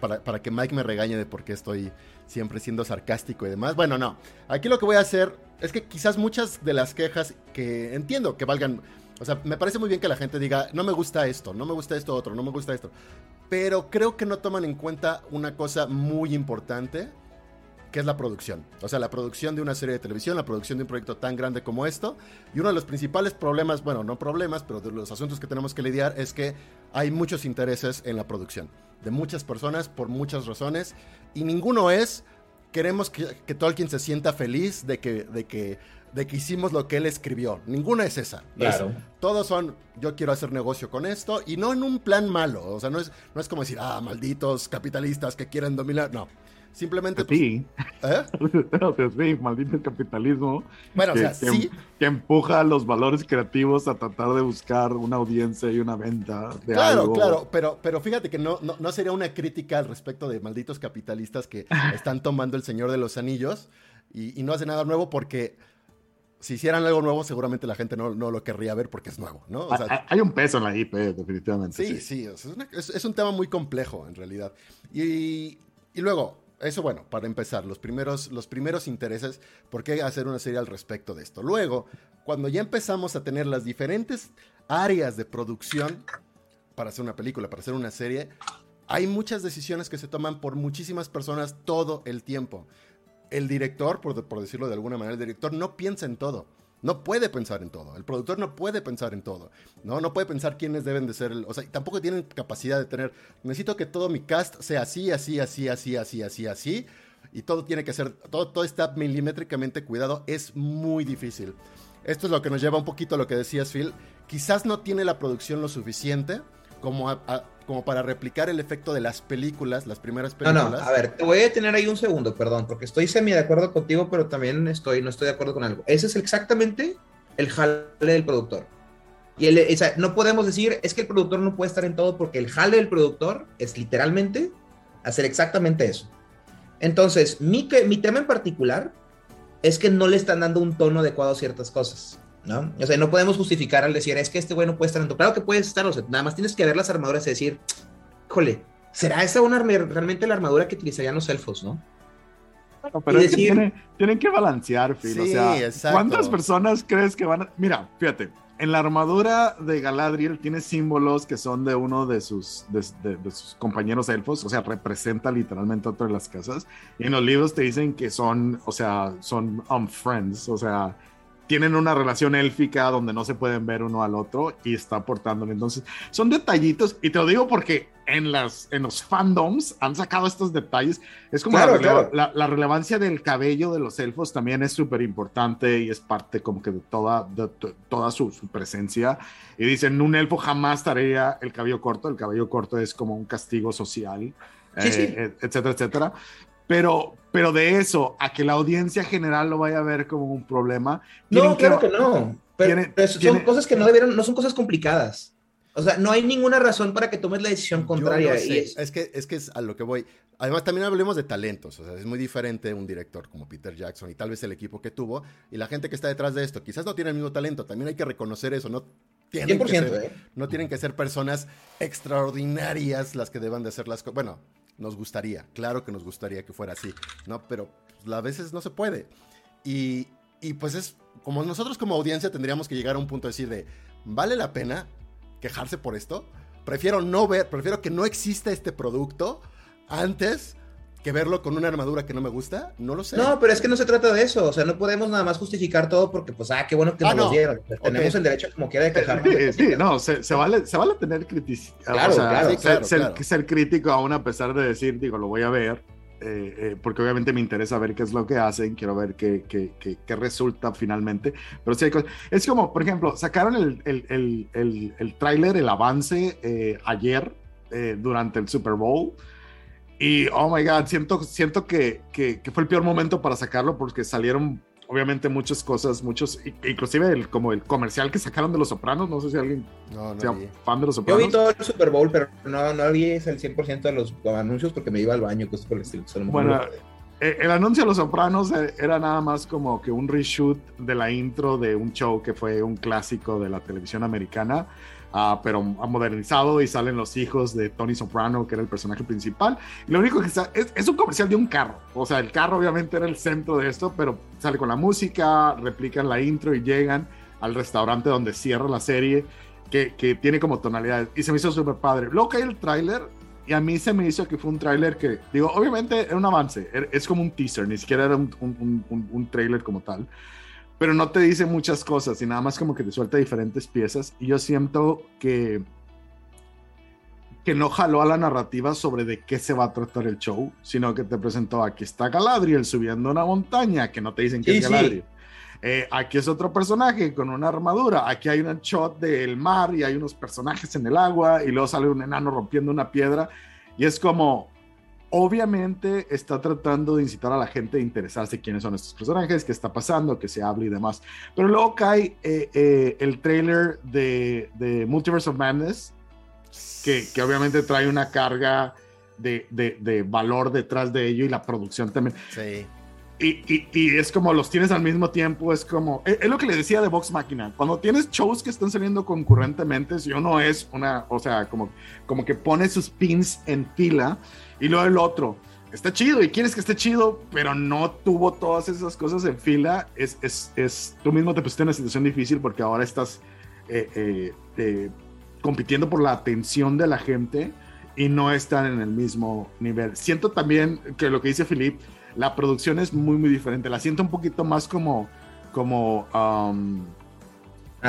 para, que Mike me regañe de por qué estoy siempre siendo sarcástico y demás. Bueno, no. Aquí lo que voy a hacer es que quizás muchas de las quejas que entiendo que valgan. O sea, me parece muy bien que la gente diga, no me gusta esto, no me gusta esto otro, no me gusta esto. Pero creo que no toman en cuenta una cosa muy importante que es la producción. O sea, la producción de una serie de televisión, la producción de un proyecto tan grande como esto. Y uno de los principales problemas, bueno, no problemas, pero de los asuntos que tenemos que lidiar es que hay muchos intereses en la producción. De muchas personas, por muchas razones. Y ninguno es, queremos que, que Tolkien se sienta feliz de que, de que de que hicimos lo que él escribió. Ninguna es esa. Claro. todos son, yo quiero hacer negocio con esto y no en un plan malo. O sea, no es, no es como decir, ah, malditos capitalistas que quieren dominar. No. Simplemente. Pues, sí. ¿Eh? <laughs> o sea, sí, maldito capitalismo. Bueno, que, o sea, sí. Que empuja los valores creativos a tratar de buscar una audiencia y una venta de claro, algo. Claro, pero, pero fíjate que no, no, sería una crítica al respecto de malditos capitalistas que <laughs> están tomando el Señor de los Anillos y, no hace nada nuevo porque si hicieran algo nuevo, seguramente la gente no, no, lo querría ver porque es nuevo, ¿no? O sea, hay un peso en la IP, definitivamente. Sí, sí, es, es, un tema muy complejo en realidad. Y, y luego, eso bueno, para empezar, los primeros, los primeros intereses, ¿por qué hacer una serie al respecto de esto? Luego, cuando ya empezamos a tener las diferentes áreas de producción para hacer una película, para hacer una serie, hay muchas decisiones que se toman por muchísimas personas todo el tiempo. El director, por, por decirlo de alguna manera, el director no piensa en todo. No puede pensar en todo. El productor no puede pensar en todo. No, no puede pensar quiénes deben de ser. o sea, tampoco tienen capacidad de tener. Necesito que todo mi cast sea así, así, así, así, así, así, así. Y todo tiene que ser. Todo, todo está milimétricamente cuidado. Es muy difícil. Esto es lo que nos lleva un poquito a lo que decías, Phil. Quizás no tiene la producción lo suficiente como a, como para replicar el efecto de las películas, las primeras películas. No, no, a ver, te voy a detener ahí un segundo, perdón, porque estoy semi de acuerdo contigo, pero también estoy, no estoy de acuerdo con algo. Ese es exactamente el jale del productor. Y el, o sea, no podemos decir, es que el productor no puede estar en todo, porque el jale del productor es literalmente hacer exactamente eso. Entonces, mi, mi tema en particular es que no le están dando un tono adecuado a ciertas cosas. ¿No? O sea, no podemos justificar al decir, es que este güey no puede estar en tu. Claro que puedes estar, o sea, nada más tienes que ver las armaduras y decir, híjole, ¿será esa una realmente la armadura que utilizarían los elfos, no? pero es que tienen, que balancear, Phil. o sea, ¿cuántas personas crees que van a.? Mira, fíjate, en la armadura de Galadriel tiene símbolos que son de uno de sus, de, sus compañeros elfos, o sea, representa literalmente otra de las casas. Y en los libros te dicen que son, o sea, son um, friends, o sea, tienen una relación élfica donde no se pueden ver uno al otro y está aportándole. Entonces, son detallitos y te lo digo porque en, las, en los fandoms han sacado estos detalles. Es como la, relevancia del cabello de los elfos también es súper importante y es parte como que de toda, de, toda su, presencia. Y dicen, un elfo jamás estaría el cabello corto, el cabello corto es como un castigo social. Eh, etcétera, etcétera. Pero, pero de eso a que la audiencia general lo vaya a ver como un problema. No, claro que, no. Pero, son cosas que no debieron, no son cosas complicadas. O sea, no hay ninguna razón para que tomes la decisión contraria. es... que, es que es a lo que voy. Además, también hablemos de talentos. O sea, es muy diferente un director como Peter Jackson y tal vez el equipo que tuvo y la gente que está detrás de esto. Quizás no tiene el mismo talento. También hay que reconocer eso. No tienen, que ser, ¿eh? no tienen que ser personas extraordinarias las que deban de hacer las cosas. Bueno, nos gustaría, claro que nos gustaría que fuera así, ¿no? Pero pues, a veces no se puede. Y, y pues es como nosotros como audiencia tendríamos que llegar a un punto de decir de, ¿vale la pena quejarse por esto? Prefiero no ver, prefiero que no exista este producto antes que verlo con una armadura que no me gusta, no lo sé. No, pero es que no se trata de eso, o sea, no podemos nada más justificar todo porque, pues, ah, qué bueno que ah, nos lo dieron. Tenemos el derecho como quiera de quejarnos. Sí, sí, no, se, se, vale, se vale tener criticidad. Claro, o sea, claro, ser, claro, ser, claro. ser, crítico aún a pesar de decir, digo, lo voy a ver, eh, eh, porque obviamente me interesa ver qué es lo que hacen, quiero ver qué, qué, qué, qué resulta finalmente. Pero sí hay cosas. Es como, por ejemplo, sacaron el, el, el, el, el tráiler, el avance eh, ayer durante el Super Bowl. Y, oh my God, siento, siento que, que, que, fue el peor momento para sacarlo porque salieron, obviamente, muchas cosas, muchos, inclusive el, como el comercial que sacaron de Los Sopranos. No sé si alguien no, no sea vi. fan de Los Sopranos. Yo vi todo el Super Bowl, pero no, no vi el 100% de los anuncios porque me iba al baño, cosas por el estilo. Solo Bueno, eh, el anuncio de Los Sopranos eh, era nada más como que un reshoot de la intro de un show que fue un clásico de la televisión americana. Uh, pero modernizado y salen los hijos de Tony Soprano, que era el personaje principal. Lo único que está es, es, un comercial de un carro. O sea, el carro obviamente era el centro de esto, pero sale con la música, replican la intro y llegan al restaurante donde cierra la serie, que, que tiene como tonalidades. Y se me hizo súper padre. Luego cae el tráiler y a mí se me hizo que fue un tráiler que, digo, obviamente era un avance, es como un teaser, ni siquiera era un, un, un, un tráiler como tal pero no te dice muchas cosas y nada más como que te suelta diferentes piezas y yo siento que que no jaló a la narrativa sobre de qué se va a tratar el show, sino que te presentó aquí está Galadriel subiendo una montaña, que no te dicen que Sí, es sí. Galadriel. Eh, aquí es otro personaje con una armadura, aquí hay un shot del mar y hay unos personajes en el agua y luego sale un enano rompiendo una piedra y es como, obviamente está tratando de incitar a la gente a interesarse quiénes son estos personajes, qué está pasando, que se hable y demás. Pero luego cae eh, eh, el trailer de, de, Multiverse of Madness, que, que obviamente trae una carga de, de, de, valor detrás de ello y la producción también. Sí. Y, y, y, es como los tienes al mismo tiempo, es como, es, es, lo que le decía de Vox Máquina, cuando tienes shows que están saliendo concurrentemente, si uno es una, o sea, como, como que pone sus pins en fila, y luego el otro, está chido y quieres que esté chido, pero no tuvo todas esas cosas en fila, es, es, es tú mismo te pusiste en una situación difícil porque ahora estás eh, eh, eh, compitiendo por la atención de la gente y no están en el mismo nivel. Siento también que lo que dice Philip, la producción es muy, muy diferente, la siento un poquito más como, como, um,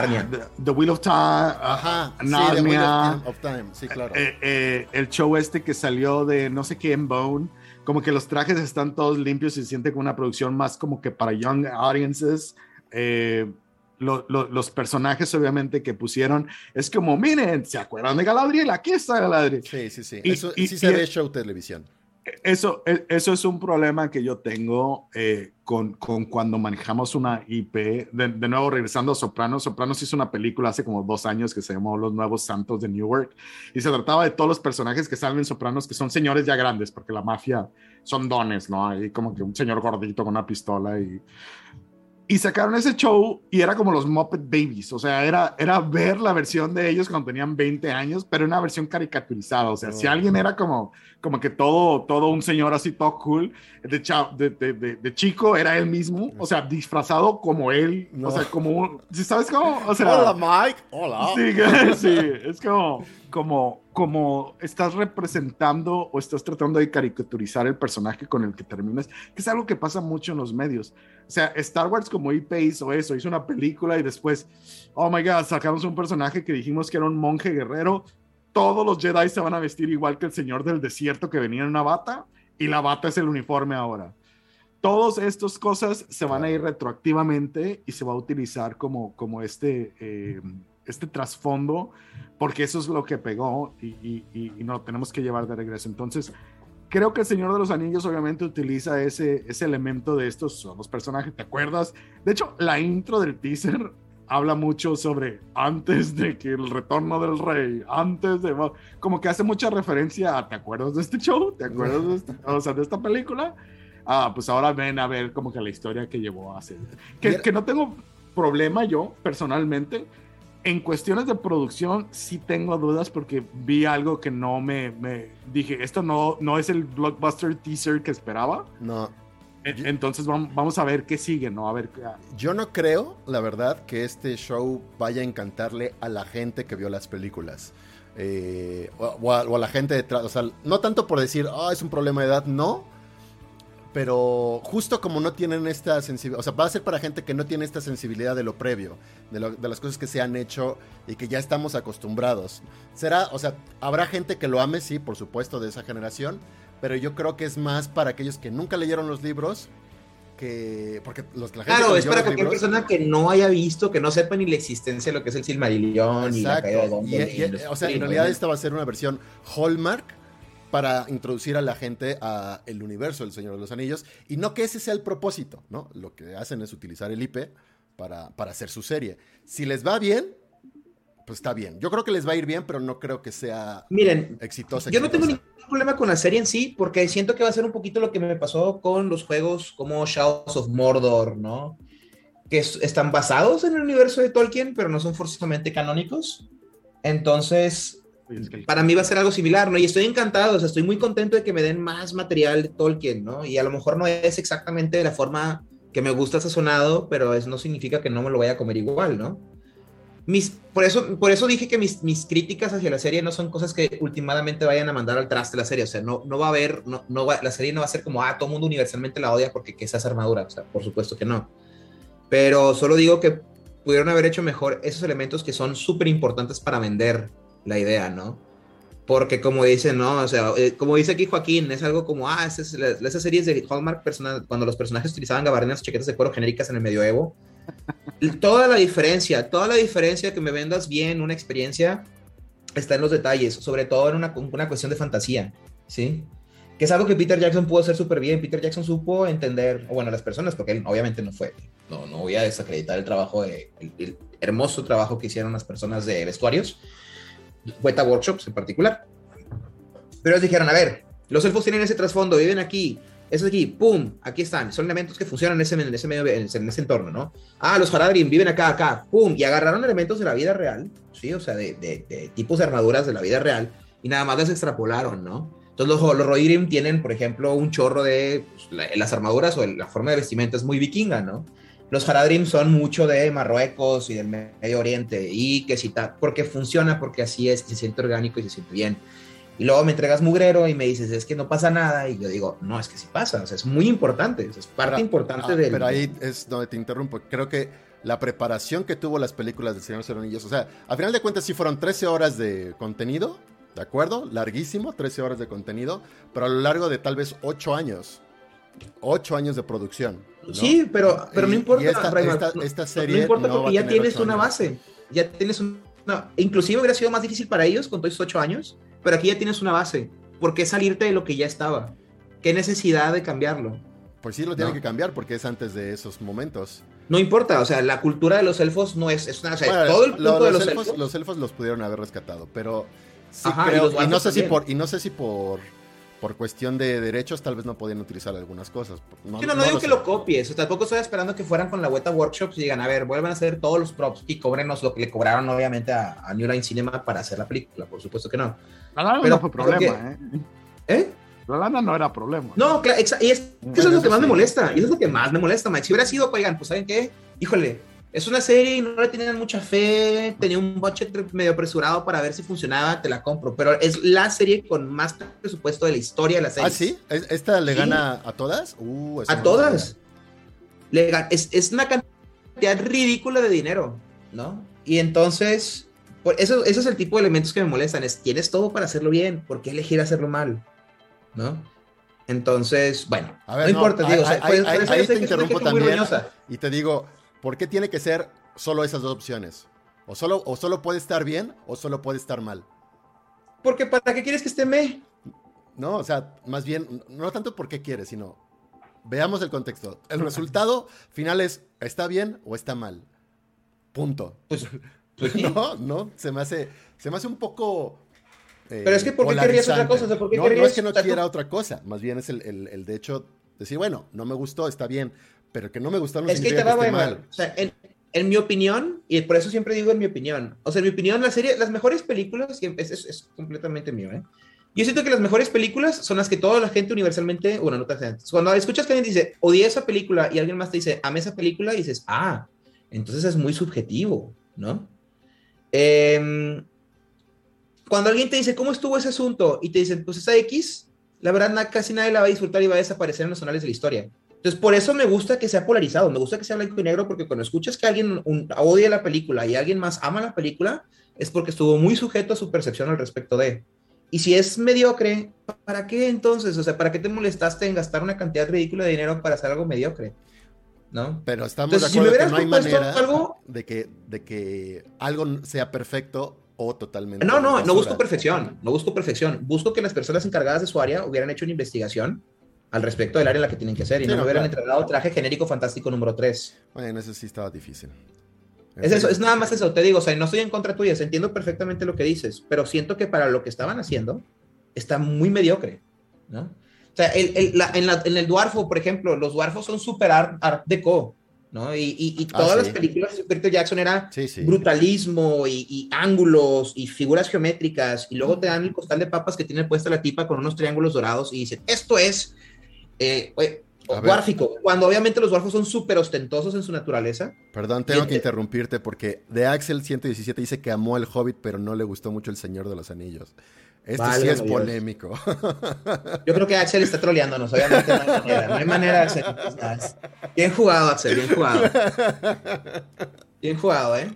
Narnia. The, The, Wheel of Time. Ajá. Narnia. Sí, The Wheel of, of Time. Sí, claro. Eh, eh, el show este que salió de no sé qué en Bone. Como que los trajes están todos limpios y se siente como una producción más como que para young audiences. Eh, lo, lo, los personajes, obviamente, que pusieron es como, miren, ¿se acuerdan de Galadriel? Aquí está Galadriel. Sí, sí, sí. Y, eso y, sí se ve show televisión. Eso, e, eso es un problema que yo tengo eh, con, con, cuando manejamos una IP. De, de, nuevo, regresando a Sopranos. Sopranos hizo una película hace como dos años que se llamó Los Nuevos Santos de Newark y se trataba de todos los personajes que salen en Sopranos que son señores ya grandes, porque la mafia son dones, ¿no? Hay como que un señor gordito con una pistola y. Y sacaron ese show y era como los Muppet Babies, o sea, era, era ver la versión de ellos cuando tenían 20 años, pero una versión caricaturizada, o sea, oh. si alguien era como, como que todo, todo un señor así, todo cool, de, de, de, de, de chico era él mismo, o sea, disfrazado como él, no. o sea, como, ¿sabes cómo? O sea, Hola Mike, hola. Sí, <laughs> sí, es como, como, como estás representando o estás tratando de caricaturizar el personaje con el que terminas, que es algo que pasa mucho en los medios. O sea, Star Wars como IP hizo eso, hizo una película y después, oh my god, sacamos un personaje que dijimos que era un monje guerrero. Todos los Jedi se van a vestir igual que el señor del desierto que venía en una bata y la bata es el uniforme ahora. Todas estas cosas se van a ir retroactivamente y se va a utilizar como, como este, eh, este trasfondo porque eso es lo que pegó y, y, y, y no lo tenemos que llevar de regreso. Entonces, creo que el Señor de los Anillos obviamente utiliza ese, ese elemento de estos son los personajes, ¿te acuerdas? De hecho, la intro del teaser habla mucho sobre antes de que el retorno del rey, antes de... Como que hace mucha referencia a, ¿te acuerdas de este show? ¿Te acuerdas de, esta, o sea, de esta película? Ah, pues ahora ven a ver como que la historia que llevó a hacer. Que, que no tengo problema yo, personalmente, en cuestiones de producción sí tengo dudas porque vi algo que no me, me, dije, esto no, no es el blockbuster teaser que esperaba. No. Entonces vamos a ver qué sigue, ¿no? A ver. Yo no creo, la verdad, que este show vaya a encantarle a la gente que vio las películas. Eh, o, o, a, o, a, la gente detrás. O sea, no tanto por decir, oh, es un problema de edad, no. Pero justo como no tienen esta sensibilidad, o sea, va a ser para gente que no tiene esta sensibilidad de lo previo, de, de, las cosas que se han hecho y que ya estamos acostumbrados. Será, o sea, habrá gente que lo ame, sí, por supuesto, de esa generación, pero yo creo que es más para aquellos que nunca leyeron los libros. Que, porque los, la gente claro, es para cualquier persona que no haya visto, que no sepa ni la existencia de lo que es el Silmarillion y la caída de O sea, en realidad esta va a ser una versión Hallmark para introducir a la gente a el universo del Señor de los Anillos y no que ese sea el propósito, ¿no? Lo que hacen es utilizar el IP para, para hacer su serie. Si les va bien, pues está bien. Yo creo que les va a ir bien, pero no creo que sea Miren, exitosa. Yo no tengo ningún problema con la serie en sí, porque siento que va a ser un poquito lo que me pasó con los juegos como Shadows of Mordor, ¿no? Que están basados en el universo de Tolkien, pero no son forzosamente canónicos. Entonces, para mí va a ser algo similar, ¿no? Y estoy encantado, o sea, estoy muy contento de que me den más material de Tolkien, ¿no? Y a lo mejor no es exactamente de la forma que me gusta sazonado, pero eso no significa que no me lo vaya a comer igual, ¿no? Mis, por, eso, por eso dije que mis, mis críticas hacia la serie no son cosas que últimamente vayan a mandar al traste la serie, o sea, no, no va a haber, no, no va, la serie no va a ser como, ah, todo mundo universalmente la odia porque que es armadura, o sea, por supuesto que no. Pero solo digo que pudieron haber hecho mejor esos elementos que son súper importantes para vender la idea, ¿no? Porque como dice, ¿no? O sea, eh, como dice aquí Joaquín, es algo como, ah, esas, series de Hallmark, cuando los personajes utilizaban gabardinas o chaquetas de cuero genéricas en el medioevo. toda la diferencia, toda la diferencia que me vendas bien una experiencia está en los detalles, sobre todo en una, una cuestión de fantasía, ¿sí? Que es algo que Peter Jackson pudo hacer súper bien. Peter Jackson supo entender, o bueno, las personas, porque él obviamente no fue, no, no voy a desacreditar el trabajo, de, el hermoso trabajo que hicieron las personas de vestuarios, Weta Workshops en particular. Pero ellos dijeron, a ver, los elfos tienen ese trasfondo, viven aquí, eso aquí, pum, aquí están, son elementos que funcionan en ese, en ese, medio, en ese, entorno, ¿no? Ah, los Haradrim viven acá, acá, pum, y agarraron elementos de la vida real, ¿sí? O sea, de, de, tipos de armaduras de la vida real, y nada más las extrapolaron, ¿no? Entonces los, los Rohirrim tienen, por ejemplo, un chorro de pues, las armaduras o la forma de vestimenta es muy vikinga, ¿no? Los Haradrim son mucho de Marruecos y del Medio Oriente y que si porque funciona, porque así es, se siente orgánico y se siente bien. Y luego me entregas mugrero y me dices, es que no pasa nada. Y yo digo, no, es que sí pasa, o sea, es muy importante, es parte importante ah, del... Pero ahí es donde te interrumpo. Creo que la preparación que tuvo las películas de Señor de los Anillos, o sea, a final de cuentas sí fueron 13 horas de contenido, ¿de acuerdo? Larguísimo, 13 horas de contenido, pero a lo largo de tal vez 8 años. 8 años de producción. Sí, pero, pero no importa. esta, serie no, importa porque ya tienes una base. Ya tienes una. Inclusive hubiera sido más difícil para ellos con todos esos ocho años, pero aquí ya tienes una base. ¿Por qué salirte de lo que ya estaba? ¿Qué necesidad de cambiarlo? Pues sí, lo tienen que cambiar porque es antes de esos momentos. No importa, o sea, la cultura de los elfos no es, es una, o sea, todo el punto de los, elfos, Los elfos los pudieron haber rescatado, pero sí creo, y no sé si por, y no sé si por por cuestión de derechos tal vez no podían utilizar algunas cosas. No, no, digo que lo copies, o tampoco estoy esperando que fueran con la Weta Workshops y digan, a ver, vuelvan a hacer todos los props y cóbrenos lo que le cobraron obviamente a, New Line Cinema para hacer la película, por supuesto que no. La lana no fue problema, ¿eh? ¿Eh? La lana no era problema. No, claro, y es, que eso es lo que más me molesta, y eso es lo que más me molesta, Mike. Si hubiera sido, oigan, pues ¿saben qué? Híjole, es una serie y no le tenían mucha fe, tenía un budget medio apresurado para ver si funcionaba, te la compro, pero es la serie con más presupuesto de la historia de la serie. ¿Ah, sí? ¿Esta le gana a todas? Uh, a todas. Le es, es, una cantidad ridícula de dinero, ¿no? Y entonces, eso, eso es el tipo de elementos que me molestan, es, tienes todo para hacerlo bien, ¿por qué elegir hacerlo mal? ¿No? Entonces, bueno, no, importa, digo, ahí, te interrumpo también y te digo, ¿Por qué tiene que ser solo esas dos opciones? O solo, o solo puede estar bien o solo puede estar mal. Porque ¿para qué quieres que esté me? No, o sea, más bien, no tanto por qué quieres, sino veamos el contexto. El resultado <laughs> final es, ¿está bien o está mal? Punto. Pues, pues <laughs> no, no, se me hace, se me hace un poco... Eh, Pero es que ¿por qué querrías otra cosa? no, no, es que no quiera otra cosa, más bien es el, el, el de hecho decir, bueno, no me gustó, está bien, pero que no me gustaron es que te va a mal. O sea, en, en, mi opinión, y por eso siempre digo en mi opinión, o sea, en mi opinión, la serie, las mejores películas, es, es, es completamente mío, ¿eh? Yo siento que las mejores películas son las que toda la gente universalmente, bueno, no te antes. Cuando escuchas que alguien dice, odié esa película y alguien más te dice, amé esa película, y dices, ah, entonces es muy subjetivo, ¿no? Eh, cuando alguien te dice, ¿cómo estuvo ese asunto? Y te dicen, pues esa X, la verdad casi nadie la va a disfrutar y va a desaparecer en los anales de la historia. Entonces, por eso me gusta que sea polarizado, me gusta que sea blanco y negro, porque cuando escuchas que alguien odia la película y alguien más ama la película, es porque estuvo muy sujeto a su percepción al respecto de. Y si es mediocre, ¿para qué entonces? O sea, ¿para qué te molestaste en gastar una cantidad ridícula de dinero para hacer algo mediocre? ¿No? Pero estamos de acuerdo que no hay manera de, que, de que algo sea perfecto o totalmente. No, no, no busco perfección, no busco perfección. Busco que las personas encargadas de su área hubieran hecho una investigación al respecto del área en la que tienen que hacer y no, me hubieran entregado traje genérico fantástico número 3. Bueno, eso sí estaba difícil. Es eso, es nada más eso, te digo, o sea, no estoy en contra tuya, entiendo perfectamente lo que dices, pero siento que para lo que estaban haciendo está muy mediocre, ¿no? O sea, en, el Dwarfo, por ejemplo, los Dwarfos son super art, art deco, ¿no? Y, ah, todas las películas de Peter Jackson era brutalismo y, ángulos y figuras geométricas, y luego te dan el costal de papas que tiene puesta la tipa con unos triángulos dorados y dicen, esto es eh, Dwarfico, cuando obviamente los dwarfos son súper ostentosos en su naturaleza. Perdón, tengo que interrumpirte porque de Axel 117 dice que amó el Hobbit, pero no le gustó mucho el Señor de los Anillos. Esto sí es polémico. <laughs> Yo creo que Axel está troleándonos, obviamente no hay manera. No hay manera, Axel. Bien jugado, Axel, bien jugado. Bien jugado, ¿eh?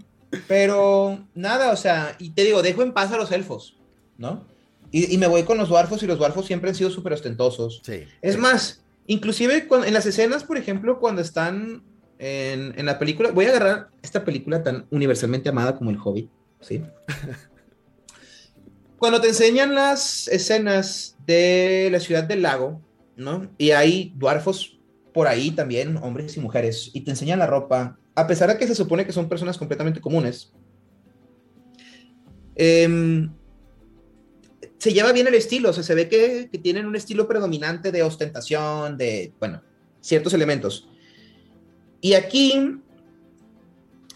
Pero nada, o sea, y te digo, dejo en paz a los elfos, ¿no? Y, me voy con los dwarfos y los dwarfos siempre han sido súper ostentosos. Sí. Es más, inclusive en las escenas, por ejemplo, cuando están en, en, la película, voy a agarrar esta película tan universalmente amada como El Hobbit, ¿sí? <laughs> cuando te enseñan las escenas de la ciudad del lago, ¿no? Y hay dwarfos por ahí también, hombres y mujeres, y te enseñan la ropa, a pesar de que se supone que son personas completamente comunes, em, se lleva bien el estilo, o sea, se ve que, que, tienen un estilo predominante de ostentación, de, bueno, ciertos elementos. Y aquí,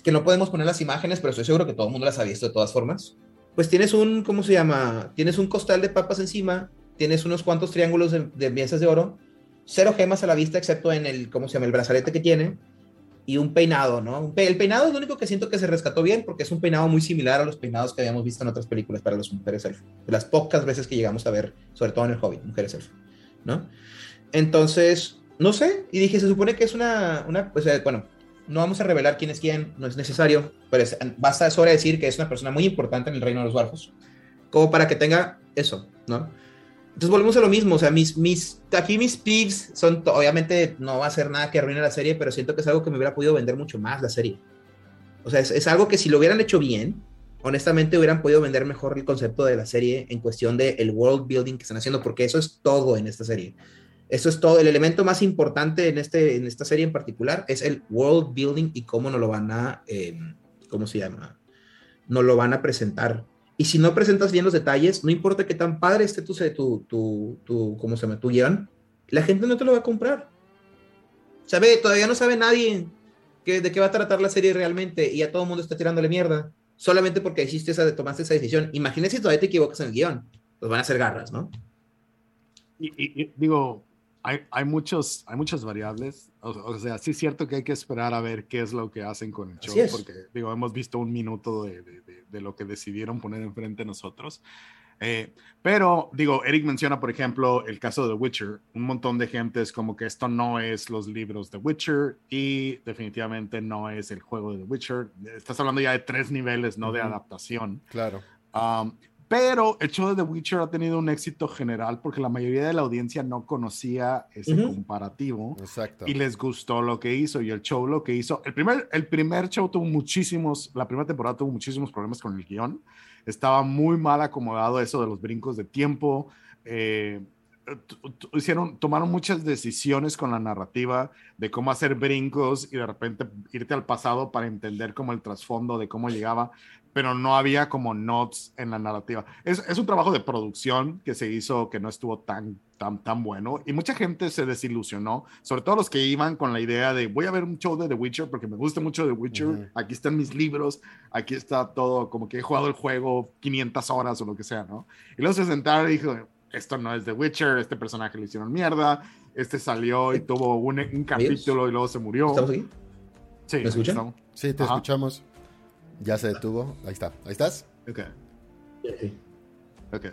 que no podemos poner las imágenes, pero estoy seguro que todo el mundo las ha visto de todas formas, pues tienes un, ¿cómo se llama? Tienes un costal de papas encima, tienes unos cuantos triángulos de, piezas de oro, cero gemas a la vista, excepto en el, ¿cómo se llama? El brazalete que tiene, y un peinado, ¿no? el peinado es lo único que siento que se rescató bien, porque es un peinado muy similar a los peinados que habíamos visto en otras películas para las mujeres elfo, de las pocas veces que llegamos a ver, sobre todo en el Hobbit, mujeres elfo, ¿no? Entonces, no sé, y dije, se supone que es una, una pues, bueno, no vamos a revelar quién es quién, no es necesario, pero es, basta sobre decir que es una persona muy importante en el reino de los barcos, como para que tenga eso, ¿no? Entonces volvemos a lo mismo, o sea, mis, mis, aquí mis pigs son, obviamente no va a ser nada que arruine la serie, pero siento que es algo que me hubiera podido vender mucho más la serie. O sea, es, es algo que si lo hubieran hecho bien, honestamente hubieran podido vender mejor el concepto de la serie en cuestión del el world building que están haciendo, porque eso es todo en esta serie. Eso es todo. El elemento más importante en, este, en esta serie en particular es el world building y cómo nos lo van a, eh, ¿cómo se llama? Nos lo van a presentar. Y si no presentas bien los detalles, no importa qué tan padre esté tu, tu, tu, ¿cómo se llama? Tu guion, la gente no te lo va a comprar. ¿Sabe? Todavía no sabe nadie de qué va a tratar la serie realmente y a todo el mundo está tirándole mierda solamente porque hiciste esa, tomaste esa decisión. Imagínese si todavía te equivocas en el guion. Pues van a ser garras, ¿no? y digo, hay, muchos, hay muchas variables. O, sea, sí es cierto que hay que esperar a ver qué es lo que hacen con el show, porque digo, hemos visto un minuto de, de, lo que decidieron poner enfrente nosotros. Eh, pero, digo, Eric menciona, por ejemplo, el caso de The Witcher. Un montón de gente es como que esto no es los libros de Witcher y definitivamente no es el juego de The Witcher. Estás hablando ya de tres niveles, no de adaptación. Claro. Um, pero el show de The Witcher ha tenido un éxito general porque la mayoría de la audiencia no conocía ese comparativo. Exacto. Y les gustó lo que hizo. Y el show lo que hizo. El primer, el primer show tuvo muchísimos, la primera temporada tuvo muchísimos problemas con el guion. Estaba muy mal acomodado eso de los brincos de tiempo. Eh, hicieron, tomaron muchas decisiones con la narrativa de cómo hacer brincos y de repente irte al pasado para entender como el trasfondo de cómo llegaba pero no había como notes en la narrativa. Es, es, un trabajo de producción que se hizo que no estuvo tan, tan, tan bueno y mucha gente se desilusionó, sobre todo los que iban con la idea de voy a ver un show de The Witcher porque me gusta mucho The Witcher, aquí están mis libros, aquí está todo, como que he jugado el juego 500 horas o lo que sea, ¿no? Y luego se sentaron y dijo, esto no es The Witcher, este personaje lo hicieron mierda, este salió y tuvo un, un capítulo y luego se murió. ¿Estamos aquí? Sí, ¿Me escuchan? Sí, te escuchamos. Ya se detuvo. Ahí está. ¿Ahí estás? Ok. Ok.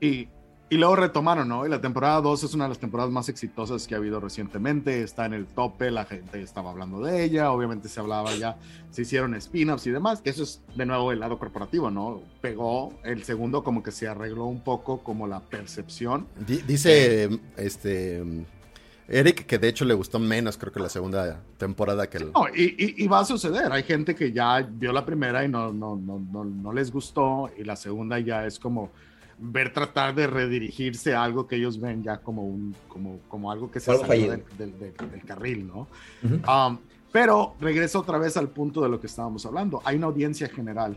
Y, y luego retomaron, ¿no? Y la temporada 2 es una de las temporadas más exitosas que ha habido recientemente. Está en el tope, la gente estaba hablando de ella. Obviamente se hablaba ya, se hicieron spin-offs y demás. Que eso es de nuevo el lado corporativo, ¿no? Pegó el segundo, como que se arregló un poco como la percepción. dice este. Eric, que de hecho le gustó menos, creo que la segunda temporada que el... No, y, y, va a suceder. Hay gente que ya vio la primera y no, no, no, no, no les gustó, y la segunda ya es como ver tratar de redirigirse a algo que ellos ven ya como un como, como algo que se salió del, del, carril, ¿no? Um, pero regreso otra vez al punto de lo que estábamos hablando. Hay una audiencia general.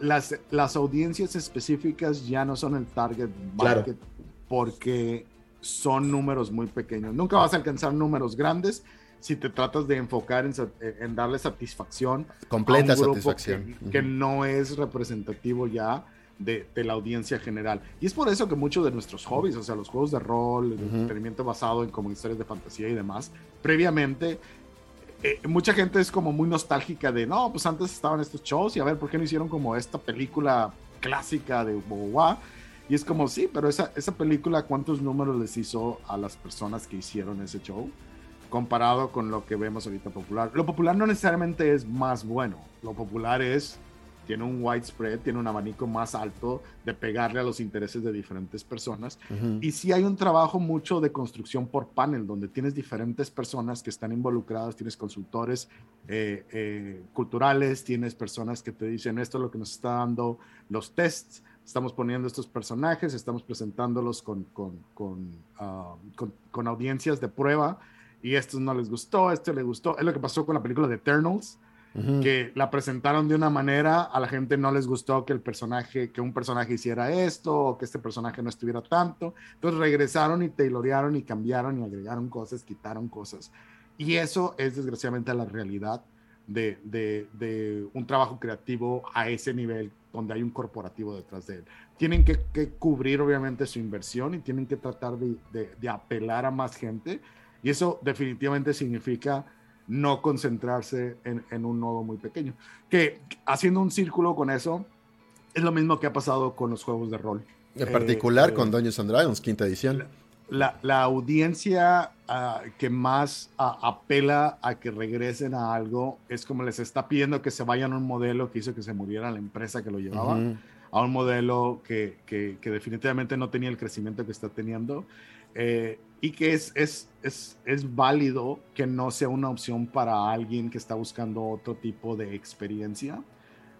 las, las audiencias específicas ya no son el target market porque son números muy pequeños. Nunca vas a alcanzar números grandes si te tratas de enfocar en, en darle satisfacción. Completa satisfacción. Que, que, no es representativo ya de, la audiencia general. Y es por eso que muchos de nuestros hobbies, o sea, los juegos de rol, el entretenimiento basado en como historias de fantasía y demás, previamente, eh, mucha gente es como muy nostálgica de, no, pues antes estaban estos shows y a ver, ¿por qué no hicieron como esta película clásica de Boba? Y es como, sí, pero esa, esa película, ¿cuántos números les hizo a las personas que hicieron ese show? Comparado con lo que vemos ahorita popular. Lo popular no necesariamente es más bueno. Lo popular es tiene un widespread, tiene un abanico más alto de pegarle a los intereses de diferentes personas. Y sí hay un trabajo mucho de construcción por panel, donde tienes diferentes personas que están involucradas, tienes consultores eh, eh, culturales, tienes personas que te dicen esto es lo que nos está dando los tests, estamos poniendo estos personajes, estamos presentándolos con, con, con, ah, con, audiencias de prueba y esto no les gustó, esto le gustó. Es lo que pasó con la película de Eternals que la presentaron de una manera, a la gente no les gustó que el personaje, que un personaje hiciera esto, o que este personaje no estuviera tanto. Entonces regresaron y tailorearon y cambiaron y agregaron cosas, quitaron cosas. Y eso es desgraciadamente la realidad de, de, de un trabajo creativo a ese nivel donde hay un corporativo detrás de él. Tienen que, que cubrir obviamente su inversión y tienen que tratar de, de apelar a más gente. Y eso definitivamente significa no concentrarse en, un nodo muy pequeño. Que haciendo un círculo con eso, es lo mismo que ha pasado con los juegos de rol. En particular eh, con Dungeons and Dragons, quinta edición. La, audiencia ah, que más ah, apela a que regresen a algo es como les está pidiendo que se vayan a un modelo que hizo que se muriera la empresa que lo llevaba, a un modelo que, que, definitivamente no tenía el crecimiento que está teniendo. Eh, y que es, es, es, es, válido que no sea una opción para alguien que está buscando otro tipo de experiencia.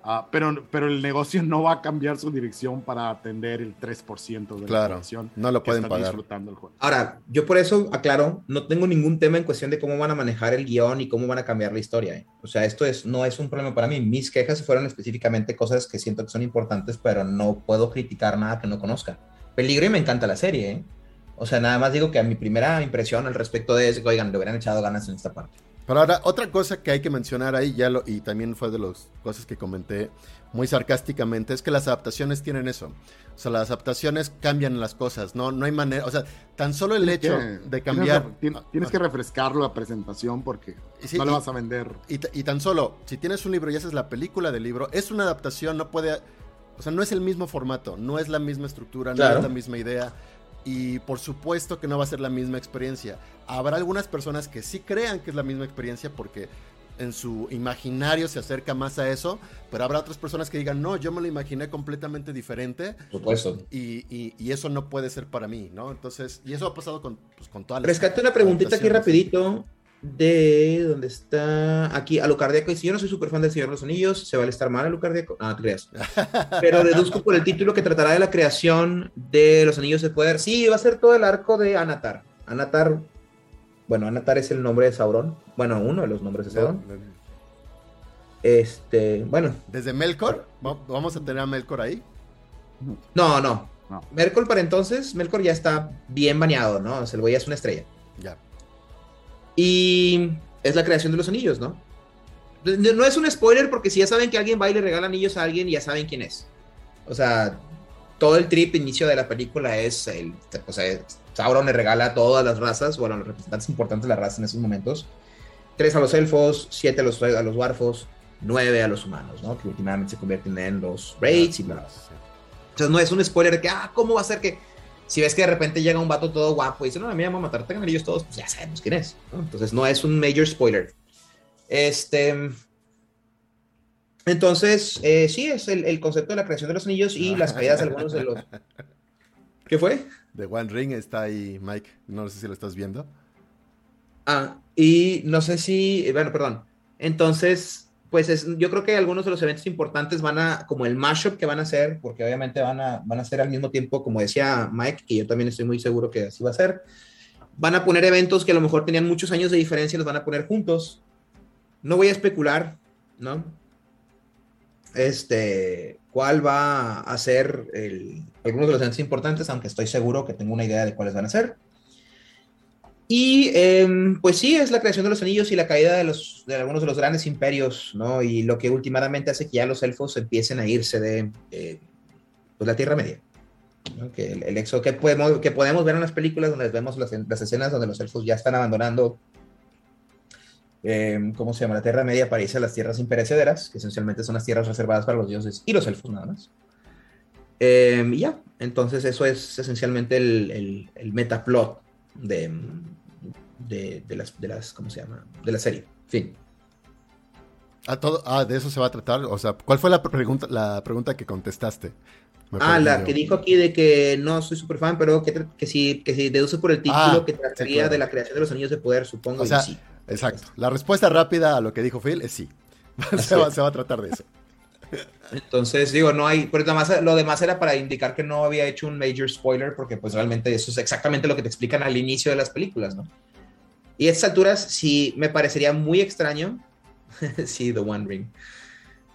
Ah, pero, pero el negocio no va a cambiar su dirección para atender el 3% de la población no lo pueden pagar. disfrutando el juego. Ahora, yo por eso aclaro, no tengo ningún tema en cuestión de cómo van a manejar el guion y cómo van a cambiar la historia. ¿eh? O sea, esto es, no es un problema para mí. Mis quejas fueron específicamente cosas que siento que son importantes, pero no puedo criticar nada que no conozca. Peligro y me encanta la serie, ¿eh? O sea, nada más digo que a mi primera impresión al respecto de eso, que, oigan, le hubieran echado ganas en esta parte. Pero ahora, otra cosa que hay que mencionar ahí, ya lo, y también fue de las cosas que comenté muy sarcásticamente, es que las adaptaciones tienen eso. O sea, las adaptaciones cambian las cosas, ¿no? No hay manera, o sea, tan solo el hecho de cambiar... Tienes, que refrescarlo la presentación porque no lo vas a vender. Y, y, tan solo, si tienes un libro y haces la película del libro, es una adaptación, no puede... O sea, no es el mismo formato, no es la misma estructura, no es la misma idea y por supuesto que no va a ser la misma experiencia. Habrá algunas personas que sí crean que es la misma experiencia porque en su imaginario se acerca más a eso, pero habrá otras personas que digan, no, yo me lo imaginé completamente diferente. Por supuesto. Y, y, eso no puede ser para mí, ¿no? Entonces, y eso ha pasado con, pues, con todas las... Rescate una preguntita aquí rapidito de dónde está aquí a lo cardíaco. Y si yo no soy súper fan del Señor de los Anillos, ¿se vale estar mal a lo cardíaco? Ah, no, te creas. <laughs> Pero deduzco por el título que tratará de la creación de los Anillos de Poder. Sí, va a ser todo el arco de Anatar. Anatar, bueno, Anatar es el nombre de Sauron. Bueno, uno de los nombres de Sauron. Este, bueno. ¿Desde Melkor? ¿Vamos a tener a Melkor ahí? No, no. no. Melkor para entonces, Melkor ya está bien bañado, ¿no? O sea, el güey es una estrella. Ya. Y es la creación de los anillos, ¿no? No es un spoiler porque si ya saben que alguien va y le regala anillos a alguien, ya saben quién es. O sea, todo el trip inicio de la película es el, o sea, Sauron le regala a todas las razas, bueno, los representantes importantes de la raza en esos momentos. Tres a los elfos, siete a los, a los dwarfos, nueve a los humanos, ¿no? Que últimamente se convierten en los raids y bla. Entonces no es un spoiler de que, ah, ¿cómo va a ser que si ves que de repente llega un vato todo guapo y dice, no, a mí me van a matar, tengan anillos todos, pues ya sabemos quién es. ¿no? Entonces no es un major spoiler. Este. Entonces, eh, sí, es el, el, concepto de la creación de los anillos y las caídas de algunos de los. <laughs> ¿Qué fue? De One Ring está ahí, Mike. No sé si lo estás viendo. Ah, y no sé si. Bueno, perdón. Entonces, pues es, yo creo que algunos de los eventos importantes van a, como el mashup que van a hacer, porque obviamente van a, van a ser al mismo tiempo, como decía Mike, que yo también estoy muy seguro que así va a ser. Van a poner eventos que a lo mejor tenían muchos años de diferencia y los van a poner juntos. No voy a especular, ¿no? este, cuál va a ser el, algunos de los eventos importantes, aunque estoy seguro que tengo una idea de cuáles van a ser. Y eh, pues sí, es la creación de los anillos y la caída de, los, de algunos de los grandes imperios, ¿no? Y lo que últimamente hace que ya los elfos empiecen a irse de eh, pues la Tierra Media. ¿no? Que el, el, exo que podemos, que podemos ver en las películas donde vemos las, las escenas donde los elfos ya están abandonando eh, ¿cómo se llama? La Tierra Media para irse a las tierras imperecederas, que esencialmente son las tierras reservadas para los dioses y los elfos nada más. Eh, y ya, entonces eso es esencialmente el, el, el metaplot de, de, de, las, de las, ¿cómo se llama? De la serie. Fin. Ah, todo, ah, de eso se va a tratar. O sea, ¿cuál fue la pregunta, la pregunta que contestaste? Me ah, la que dijo aquí de que no soy súper fan, pero que, que, si, que si deduce por el título ah, que trataría sí, claro. de la creación de los anillos de poder, supongo. O sea, sí. Exacto. La respuesta rápida a lo que dijo Phil es sí. <laughs> se, va, se, va, a tratar de eso. Entonces, digo, no hay. Pero además, lo demás era para indicar que no había hecho un major spoiler, porque pues realmente eso es exactamente lo que te explican al inicio de las películas, ¿no? Y a estas alturas sí me parecería muy extraño. <laughs> sí, The One Ring.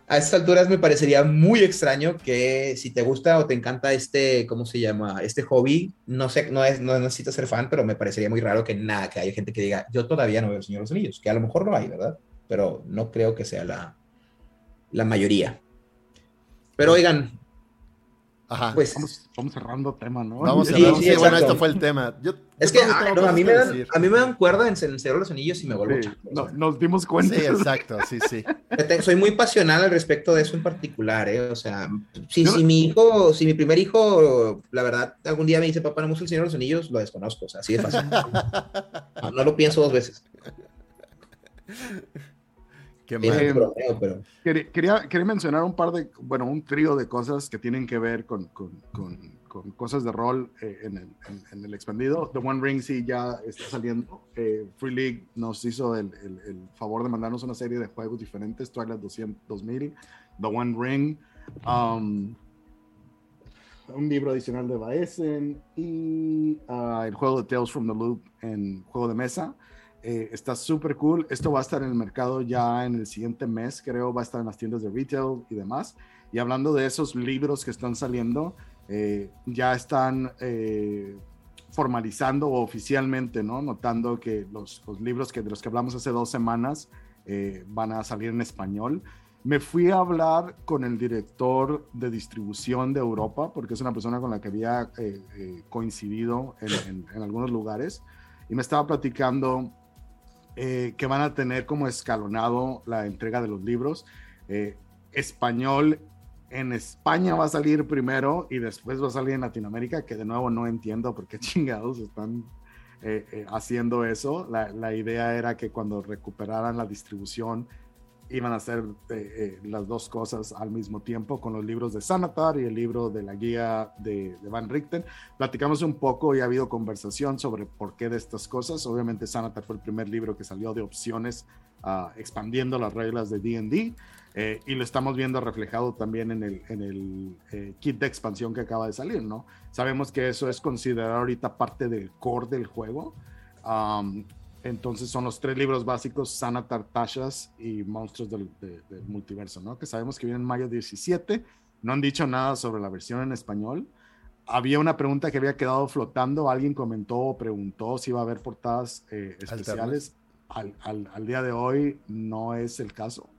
A estas alturas me parecería muy extraño que si te gusta o te encanta este, ¿cómo se llama? Este hobby, no sé, no, es, no necesitas ser fan, pero me parecería muy raro que nada, que haya gente que diga, yo todavía no veo el Señor de los Anillos, que a lo mejor no hay, ¿verdad? Pero no creo que sea la, la mayoría. Pero oigan, Ajá. Pues vamos, vamos, cerrando tema, ¿no? Vamos cerrando. Sí, sí, sí bueno, esto fue el tema. Yo, es que ah, no, a, mí me dan, a mí me dan cuerda en Señor los Anillos y me vuelvo sí, no, Nos dimos cuenta. Sí, exacto, sí, sí. Soy muy pasional al respecto de eso en particular, ¿eh? O sea, si, no, si mi hijo, si mi primer hijo, la verdad, algún día me dice, papá, no me gusta el Señor de los Anillos, lo desconozco, o sea, así de fácil. <laughs> no, no lo pienso dos veces. Qué mal. Bromeo, pero... quería, quería, mencionar un par de, bueno, un trío de cosas que tienen que ver con, con, con, con cosas de rol eh, en, el, en, en, el, expandido. The One Ring sí ya está saliendo. Eh, Free League nos hizo el, el, el, favor de mandarnos una serie de juegos diferentes, Twilight 200, 2000, The One Ring, um, un libro adicional de Baesen y uh, el juego de Tales from the Loop en juego de mesa. Eh, está súper cool. Esto va a estar en el mercado ya en el siguiente mes, creo, va a estar en las tiendas de retail y demás. Y hablando de esos libros que están saliendo, eh, ya están eh, formalizando oficialmente, ¿no? Notando que los, los, libros que, de los que hablamos hace dos semanas eh, van a salir en español. Me fui a hablar con el director de distribución de Europa, porque es una persona con la que había coincidido en, en, en algunos lugares, y me estaba platicando eh, que van a tener como escalonado la entrega de los libros. Eh, español en España va a salir primero y después va a salir en Latinoamérica, que de nuevo no entiendo por qué <laughs> chingados están eh, haciendo eso. La, la, idea era que cuando recuperaran la distribución iban a hacer eh, eh, las dos cosas al mismo tiempo con los libros de Sanatar y el libro de la guía de, de, Van Richten. Platicamos un poco y ha habido conversación sobre por qué de estas cosas. Obviamente Sanatar fue el primer libro que salió de opciones uh, expandiendo las reglas de D&D eh, y lo estamos viendo reflejado también en el, en el eh, kit de expansión que acaba de salir, ¿no? Sabemos que eso es considerado ahorita parte del core del juego. Um, entonces son los tres libros básicos, Sana Tartashas y Monstruos del, de, del, Multiverso, ¿no? Que sabemos que vienen en mayo 17. No han dicho nada sobre la versión en español. Había una pregunta que había quedado flotando. Alguien comentó o preguntó si iba a haber portadas eh, especiales. Al, al, al, día de hoy no es el caso.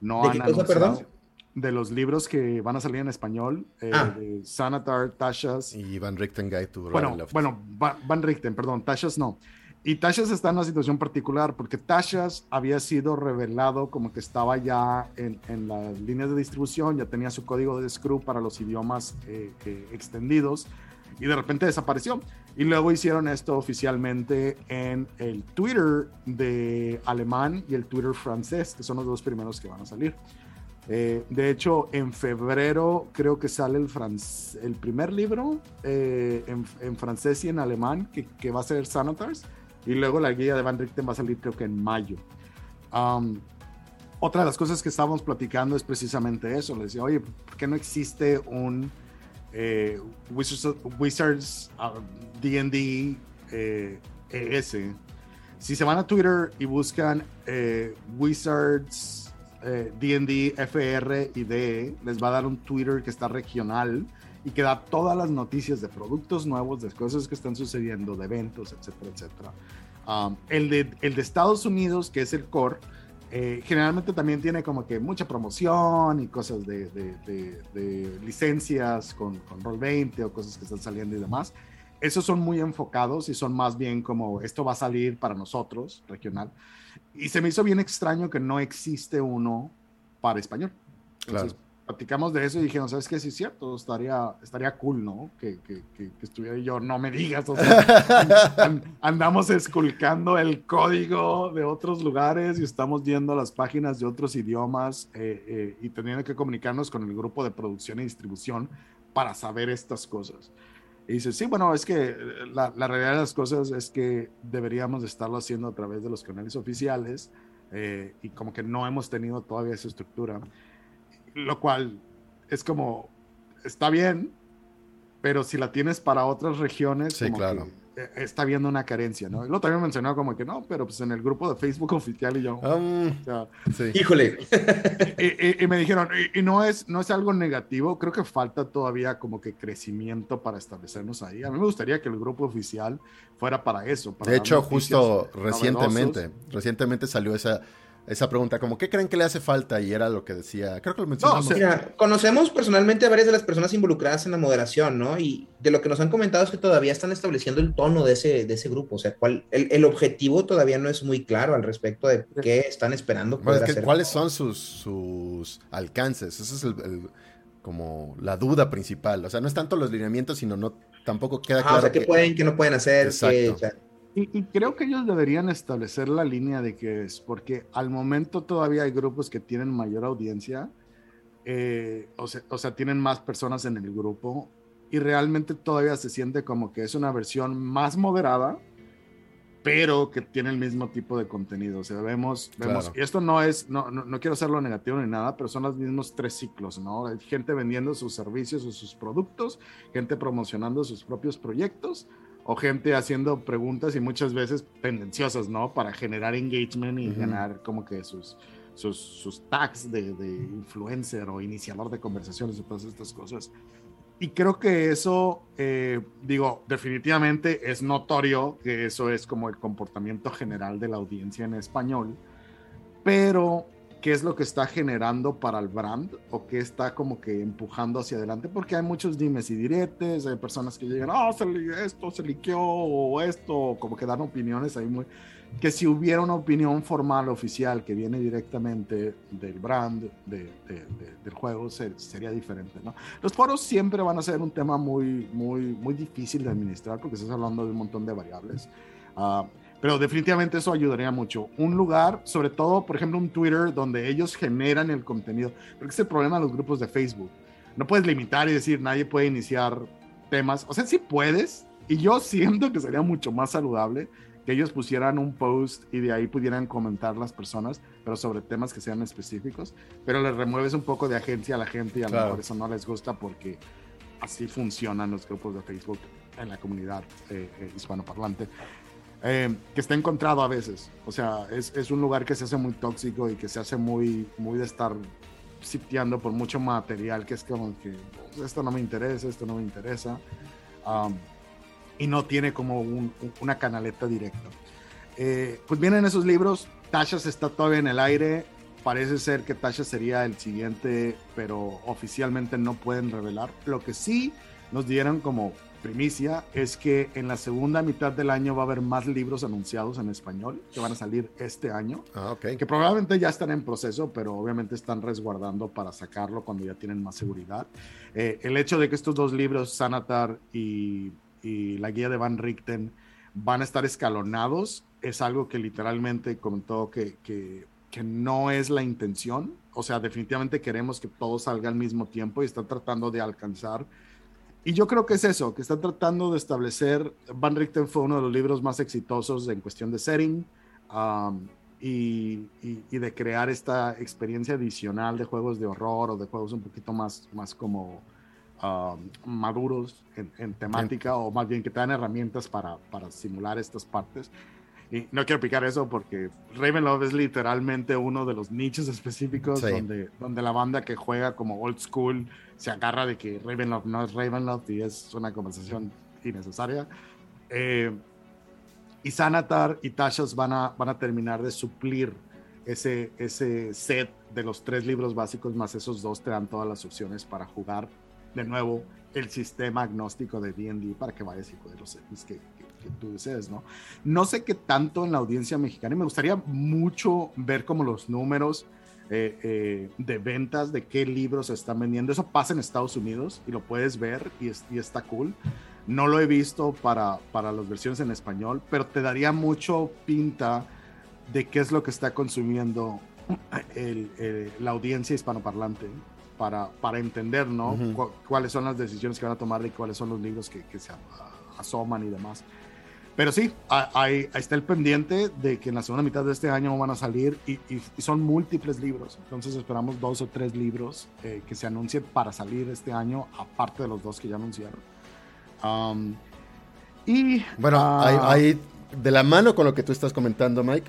No ¿De han qué cosa, perdón? De los libros que van a salir en español, eh, ah. de Sanatar, Tashas. Y Van Richten Guide to Bueno, bueno Van, Van Richten, perdón, Tashas no. Y Tashas está en una situación particular porque Tashas había sido revelado como que estaba ya en, en las líneas de distribución, ya tenía su código de Screw para los idiomas eh, eh, extendidos. y de repente desapareció. Y luego hicieron esto oficialmente en el Twitter de alemán y el Twitter francés, que son los dos primeros que van a salir. Eh, de hecho, en febrero creo que sale el, el primer libro eh, en, francés y en alemán, que, que, va a ser Sanatars, y luego la guía de Van Richten va a salir creo que en mayo. otra de las cosas que estábamos platicando es precisamente eso. Le decía, oye, ¿por qué no existe un eh, Wizards, D&D ES? Si se van a Twitter y buscan Wizards D&D, eh, FR y DE les va a dar un Twitter que está regional y que da todas las noticias de productos nuevos, de cosas que están sucediendo, de eventos, etcétera, etcétera. Um, el, de, el de Estados Unidos, que es el core, eh, generalmente también tiene como que mucha promoción y cosas de, de, de, licencias con, con Roll20 o cosas que están saliendo y demás. Esos son muy enfocados y son más bien como esto va a salir para nosotros, regional. Y se me hizo bien extraño que no existe uno para español. Entonces, claro. Platicamos de eso y dije, no sabes qué, sí es cierto, estaría, estaría cool, ¿no? Que, que, que, estuviera yo, no me digas, <laughs> andamos esculcando el código de otros lugares y estamos viendo las páginas de otros idiomas eh, eh, y teniendo que comunicarnos con el grupo de producción y distribución para saber estas cosas. Y dice, sí, bueno, es que eh, la, la, realidad de las cosas es que deberíamos estarlo haciendo a través de los canales oficiales eh, y como que no hemos tenido todavía esa estructura, lo cual es como, está bien, pero si la tienes para otras regiones, sí, claro. Eh, está viendo una carencia, ¿no? Lo también mencionó como que no, pero pues en el grupo de Facebook <laughs> oficial y yo. Um, Híjole. <laughs> Y, me dijeron, y, no, es, no es algo negativo, creo que falta todavía como que crecimiento para establecernos ahí. A mí me gustaría que el grupo oficial fuera para eso. de hecho, justo recientemente, recientemente salió esa esa pregunta, como, ¿qué creen que le hace falta? Y era lo que decía, creo que lo mencionamos. mira, conocemos personalmente a varias de las personas involucradas en la moderación, ¿no? Y de lo que nos han comentado es que todavía están estableciendo el tono de ese, de ese grupo, o sea, cuál, el, el objetivo todavía no es muy claro al respecto de qué están esperando poder hacer. ¿Cuáles son sus, sus alcances? Esa es el, como la duda principal. O sea, no es tanto los lineamientos, sino no tampoco queda claro. O sea, qué pueden, qué no pueden hacer. Exacto. Y, creo que ellos deberían establecer la línea de que es, porque al momento todavía hay grupos que tienen mayor audiencia, eh, o, sea, o, sea, tienen más personas en el grupo, y realmente todavía se siente como que es una versión más moderada, pero que tiene el mismo tipo de contenido. O sea, vemos, vemos y esto no es, no, no, no, quiero hacerlo negativo ni nada, pero son los mismos tres ciclos, ¿no? Hay gente vendiendo sus servicios o sus productos, gente promocionando sus propios proyectos, o gente haciendo preguntas y muchas veces tendenciosas, ¿no? Para generar engagement y ganar como que sus, sus, sus tags de, de, influencer o iniciador de conversaciones y todas estas cosas. Y creo que eso, eh, digo, definitivamente es notorio que eso es como el comportamiento general de la audiencia en español, pero qué es lo que está generando para el brand o qué está como que empujando hacia adelante, porque hay muchos dimes y diretes, hay personas que llegan, oh, se esto se liqueó o esto, como que dan opiniones ahí muy... Que si hubiera una opinión formal oficial que viene directamente del brand, de, del juego, sería diferente, ¿no? Los foros siempre van a ser un tema muy, muy, muy difícil de administrar porque estás hablando de un montón de variables. Uh, pero definitivamente eso ayudaría mucho. Un lugar, sobre todo, por ejemplo, un Twitter donde ellos generan el contenido. Porque es el problema de los grupos de Facebook. No puedes limitar y decir, nadie puede iniciar temas. O sea, sí puedes. Y yo <laughs> siento que sería mucho más saludable que ellos pusieran un post y de ahí pudieran comentar las personas, pero sobre temas que sean específicos. Pero le remueves un poco de agencia a la gente y a lo mejor eso no les gusta porque así funcionan los grupos de Facebook en la comunidad eh, eh, hispanoparlante. Eh, que está encontrado a veces. O sea, es, es, un lugar que se hace muy tóxico y que se hace muy, muy de estar sitiando por mucho material que es como que pues, esto no me interesa, esto no me interesa. y no tiene como una canaleta directa. Eh, pues vienen esos libros, Tasha está todavía en el aire, parece ser que Tasha sería el siguiente, pero oficialmente no pueden revelar. Lo que sí nos dieron como primicia es que en la segunda mitad del año va a haber más libros anunciados en español que van a salir este año. Ah. Que probablemente ya están en proceso, pero obviamente están resguardando para sacarlo cuando ya tienen más seguridad. Eh, el hecho de que estos dos libros, Sanatar y, y la guía de Van Richten, van a estar escalonados, es algo que literalmente comentó que, que, que no es la intención. O sea, definitivamente queremos que todo salga al mismo tiempo y están tratando de alcanzar y yo creo que es eso, que están tratando de establecer, Van Richten fue uno de los libros más exitosos en cuestión de setting um, y, y, y, de crear esta experiencia adicional de juegos de horror o de juegos un poquito más, más como um, maduros en, en temática o más bien que te dan herramientas para, para simular estas partes. Y no quiero picar eso porque Ravenlove es literalmente uno de los nichos específicos sí. donde, donde la banda que juega como old school se agarra de que Ravenlove no es Ravenlove y es una conversación innecesaria. Eh, y Sanatar y Tashos van a, van a terminar de suplir ese, ese set de los tres libros básicos, más esos dos te dan todas las opciones para jugar de nuevo el sistema agnóstico de D&D para que vayas y juegues los que, que tú desees, ¿no? No sé qué tanto en la audiencia mexicana, y me gustaría mucho ver como los números eh, eh, de ventas de qué libros se están vendiendo. Eso pasa en Estados Unidos y lo puedes ver y, es, y está cool. No lo he visto para, para las versiones en español, pero te daría mucho pinta de qué es lo que está consumiendo el, el, la audiencia hispanoparlante para, para entender, ¿no? Uh -huh. Cu cuáles son las decisiones que van a tomar y cuáles son los libros que, que se asoman y demás. Pero sí, ahí, ahí, está el pendiente de que en la segunda mitad de este año van a salir y, y, y son múltiples libros. Entonces esperamos dos o tres libros eh, que se anuncien para salir este año, aparte de los dos que ya anunciaron. Um, y bueno, uh, ahí, ahí, de la mano con lo que tú estás comentando, Mike,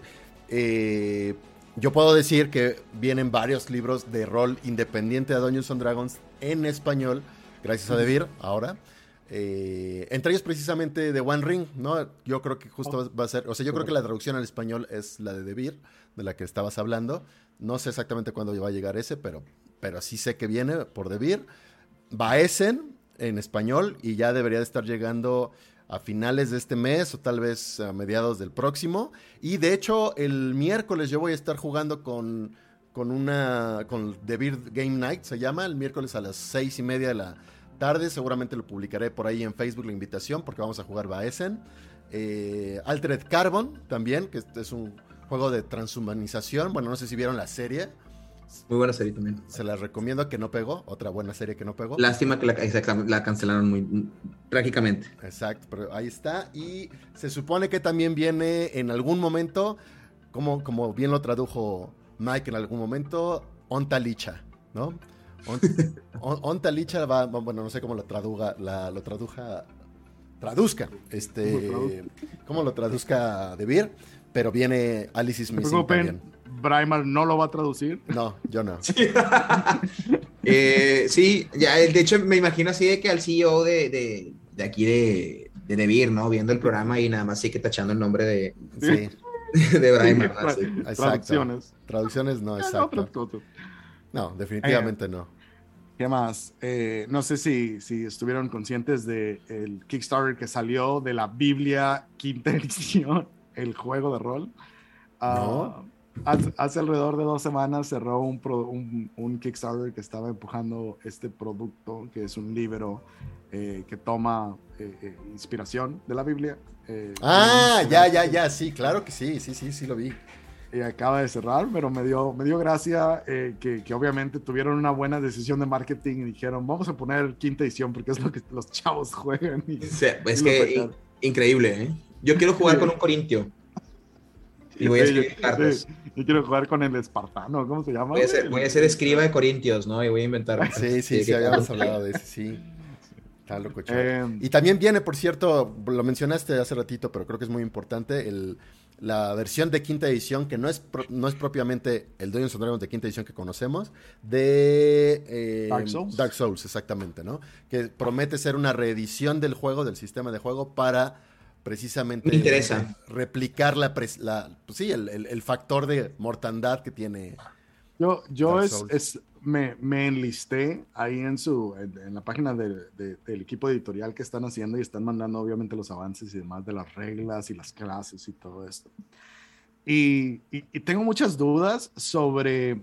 eh, yo puedo decir que vienen varios libros de rol independiente de Dungeons and Dragons en español, gracias a Devir ahora. Eh, entre ellos precisamente de One Ring, ¿no? Yo creo que justo oh. va a ser, o sea, yo creo que la traducción al español es la de Devir, de la que estabas hablando. No sé exactamente cuándo va a llegar ese, pero, pero sí sé que viene por Devir. Baesen en español y ya debería de estar llegando a finales de este mes o tal vez a mediados del próximo. Y de hecho, el miércoles yo voy a estar jugando con, con una, con The Game Night, se llama, el miércoles a las seis y media de la tarde. Seguramente lo publicaré por ahí en Facebook la invitación porque vamos a jugar Baesen. Eh, Altered Carbon también, que es un juego de transhumanización. Bueno, no sé si vieron la serie. Muy buena serie también. Se la recomiendo que no pegó. Otra buena serie que no pegó. Lástima que la, la cancelaron muy trágicamente. Exacto, pero ahí está. Y se supone que también viene en algún momento, como, como bien lo tradujo Mike en algún momento, Ontalicha, ¿no? Ontalicha va, bueno, no sé cómo lo traduga, la, lo traduja, traduzca, este, cómo lo traduzca De Beer, pero viene Alice también. Braimar no lo va a traducir. No, yo no. Sí, <laughs> eh, sí ya, de hecho me imagino así de que al CEO de, de, de aquí de, de Devir, ¿no? Viendo el programa y nada más sí que tachando el nombre de, sí. <laughs> de Braimar. Sí, Exacto. Traducciones. Traducciones no, exacto. No, definitivamente eh, no. ¿Qué más? Eh, no sé si, si estuvieron conscientes del de Kickstarter que salió de la Biblia quinta <laughs> edición, el juego de rol. No. Uh, hace, hace, alrededor de dos semanas cerró un, pro, un, un, Kickstarter que estaba empujando este producto, que es un libro eh, que toma eh, inspiración de la Biblia. Ah, ya, ya, ya, sí, claro que sí, sí, sí, sí lo vi. Y acaba de cerrar, pero me dio, me dio gracia eh, que, que, obviamente tuvieron una buena decisión de marketing y dijeron, vamos a poner quinta edición porque es lo que los chavos juegan. Y, sí, es y que increíble, ¿eh? Yo quiero jugar sí. con un corintio. Y voy a escribir cartas. Yo quiero jugar con el espartano, ¿cómo se llama? Voy a ser, voy a ser escriba de corintios, ¿no? Y voy a inventar. Sí, <laughs> sí, sí, habíamos hablado de ese, sí. Está loco, eh, y también viene, por cierto, lo mencionaste hace ratito, pero creo que es muy importante, el, la versión de quinta edición, que no es, pro, no es propiamente el Dungeons and Dragons de quinta edición que conocemos, de eh, Dark, Souls. Dark Souls, exactamente, ¿no? Que promete ser una reedición del juego, del sistema de juego, para precisamente Me interesa. replicar la, la pues sí, el, el, el, factor de mortandad que tiene. Yo, yo es, es, me, me, enlisté ahí en, su, en, la página de, del equipo editorial que están haciendo y están mandando obviamente los avances y demás de las reglas y las clases y todo esto. Y, y, tengo muchas dudas sobre,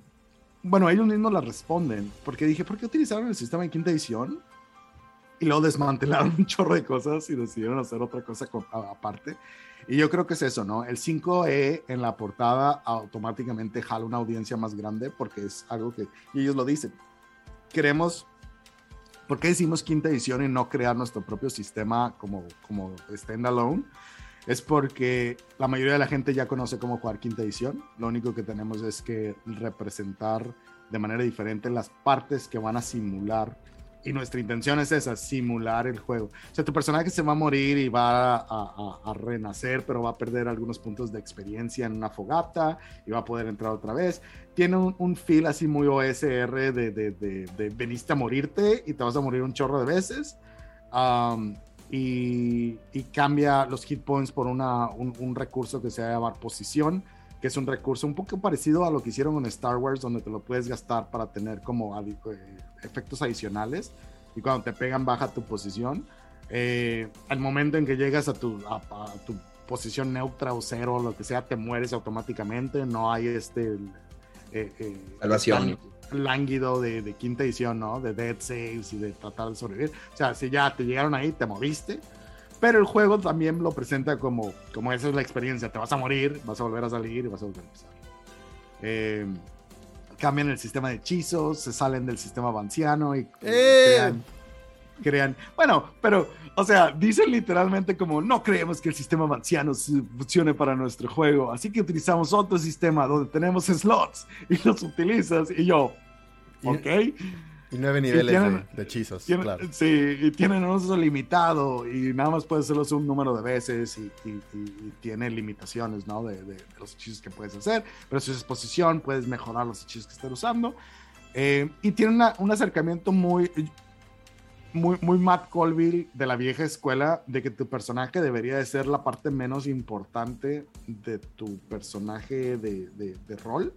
bueno, ellos mismos las responden, porque dije, ¿por qué utilizaron el sistema de quinta edición? Y luego desmantelaron <laughs> un chorro de cosas y decidieron hacer otra cosa aparte. Y yo creo que es eso, ¿no? El 5E en la portada automáticamente jala una audiencia más grande porque es algo que y ellos lo dicen. Queremos, ¿por qué decimos quinta edición y no crear nuestro propio sistema como, como standalone? Es porque la mayoría de la gente ya conoce cómo jugar quinta edición. Lo único que tenemos es que representar de manera diferente las partes que van a simular y nuestra intención es esa, simular el juego. O sea, tu personaje se va a morir y va a, renacer, pero va a perder algunos puntos de experiencia en una fogata y va a poder entrar otra vez. Tiene un, feel así muy OSR de, de, de, veniste a morirte y te vas a morir un chorro de veces. y, cambia los hit points por una, un, recurso que se llama posición que es un recurso un poco parecido a lo que hicieron en Star Wars, donde te lo puedes gastar para tener como eh, efectos adicionales y cuando te pegan baja tu posición. Eh, al momento en que llegas a tu, a, tu posición neutra o cero, lo que sea, te mueres automáticamente, no hay este... Eh, eh Salvación. Lánguido de, de, quinta edición, ¿no? De dead saves y de tratar de sobrevivir. O sea, si ya te llegaron ahí, te moviste, pero el juego también lo presenta como, como esa es la experiencia. Te vas a morir, vas a volver a salir y vas a volver a empezar. Eh, cambian el sistema de hechizos, se salen del sistema vanciano y ¡Eh! crean, Bueno, pero, o sea, dicen literalmente como no creemos que el sistema vanciano funcione para nuestro juego, así que utilizamos otro sistema donde tenemos slots y los utilizas. Y yo, ok. Y nueve niveles de, hechizos, claro. Sí, y tienen un uso limitado y nada más puedes hacerlos un número de veces y, tiene limitaciones, ¿no? De, los hechizos que puedes hacer, pero si es exposición puedes mejorar los hechizos que estés usando. Eh, y tiene un acercamiento muy, muy, muy Matt Colville de la vieja escuela de que tu personaje debería de ser la parte menos importante de tu personaje de, de rol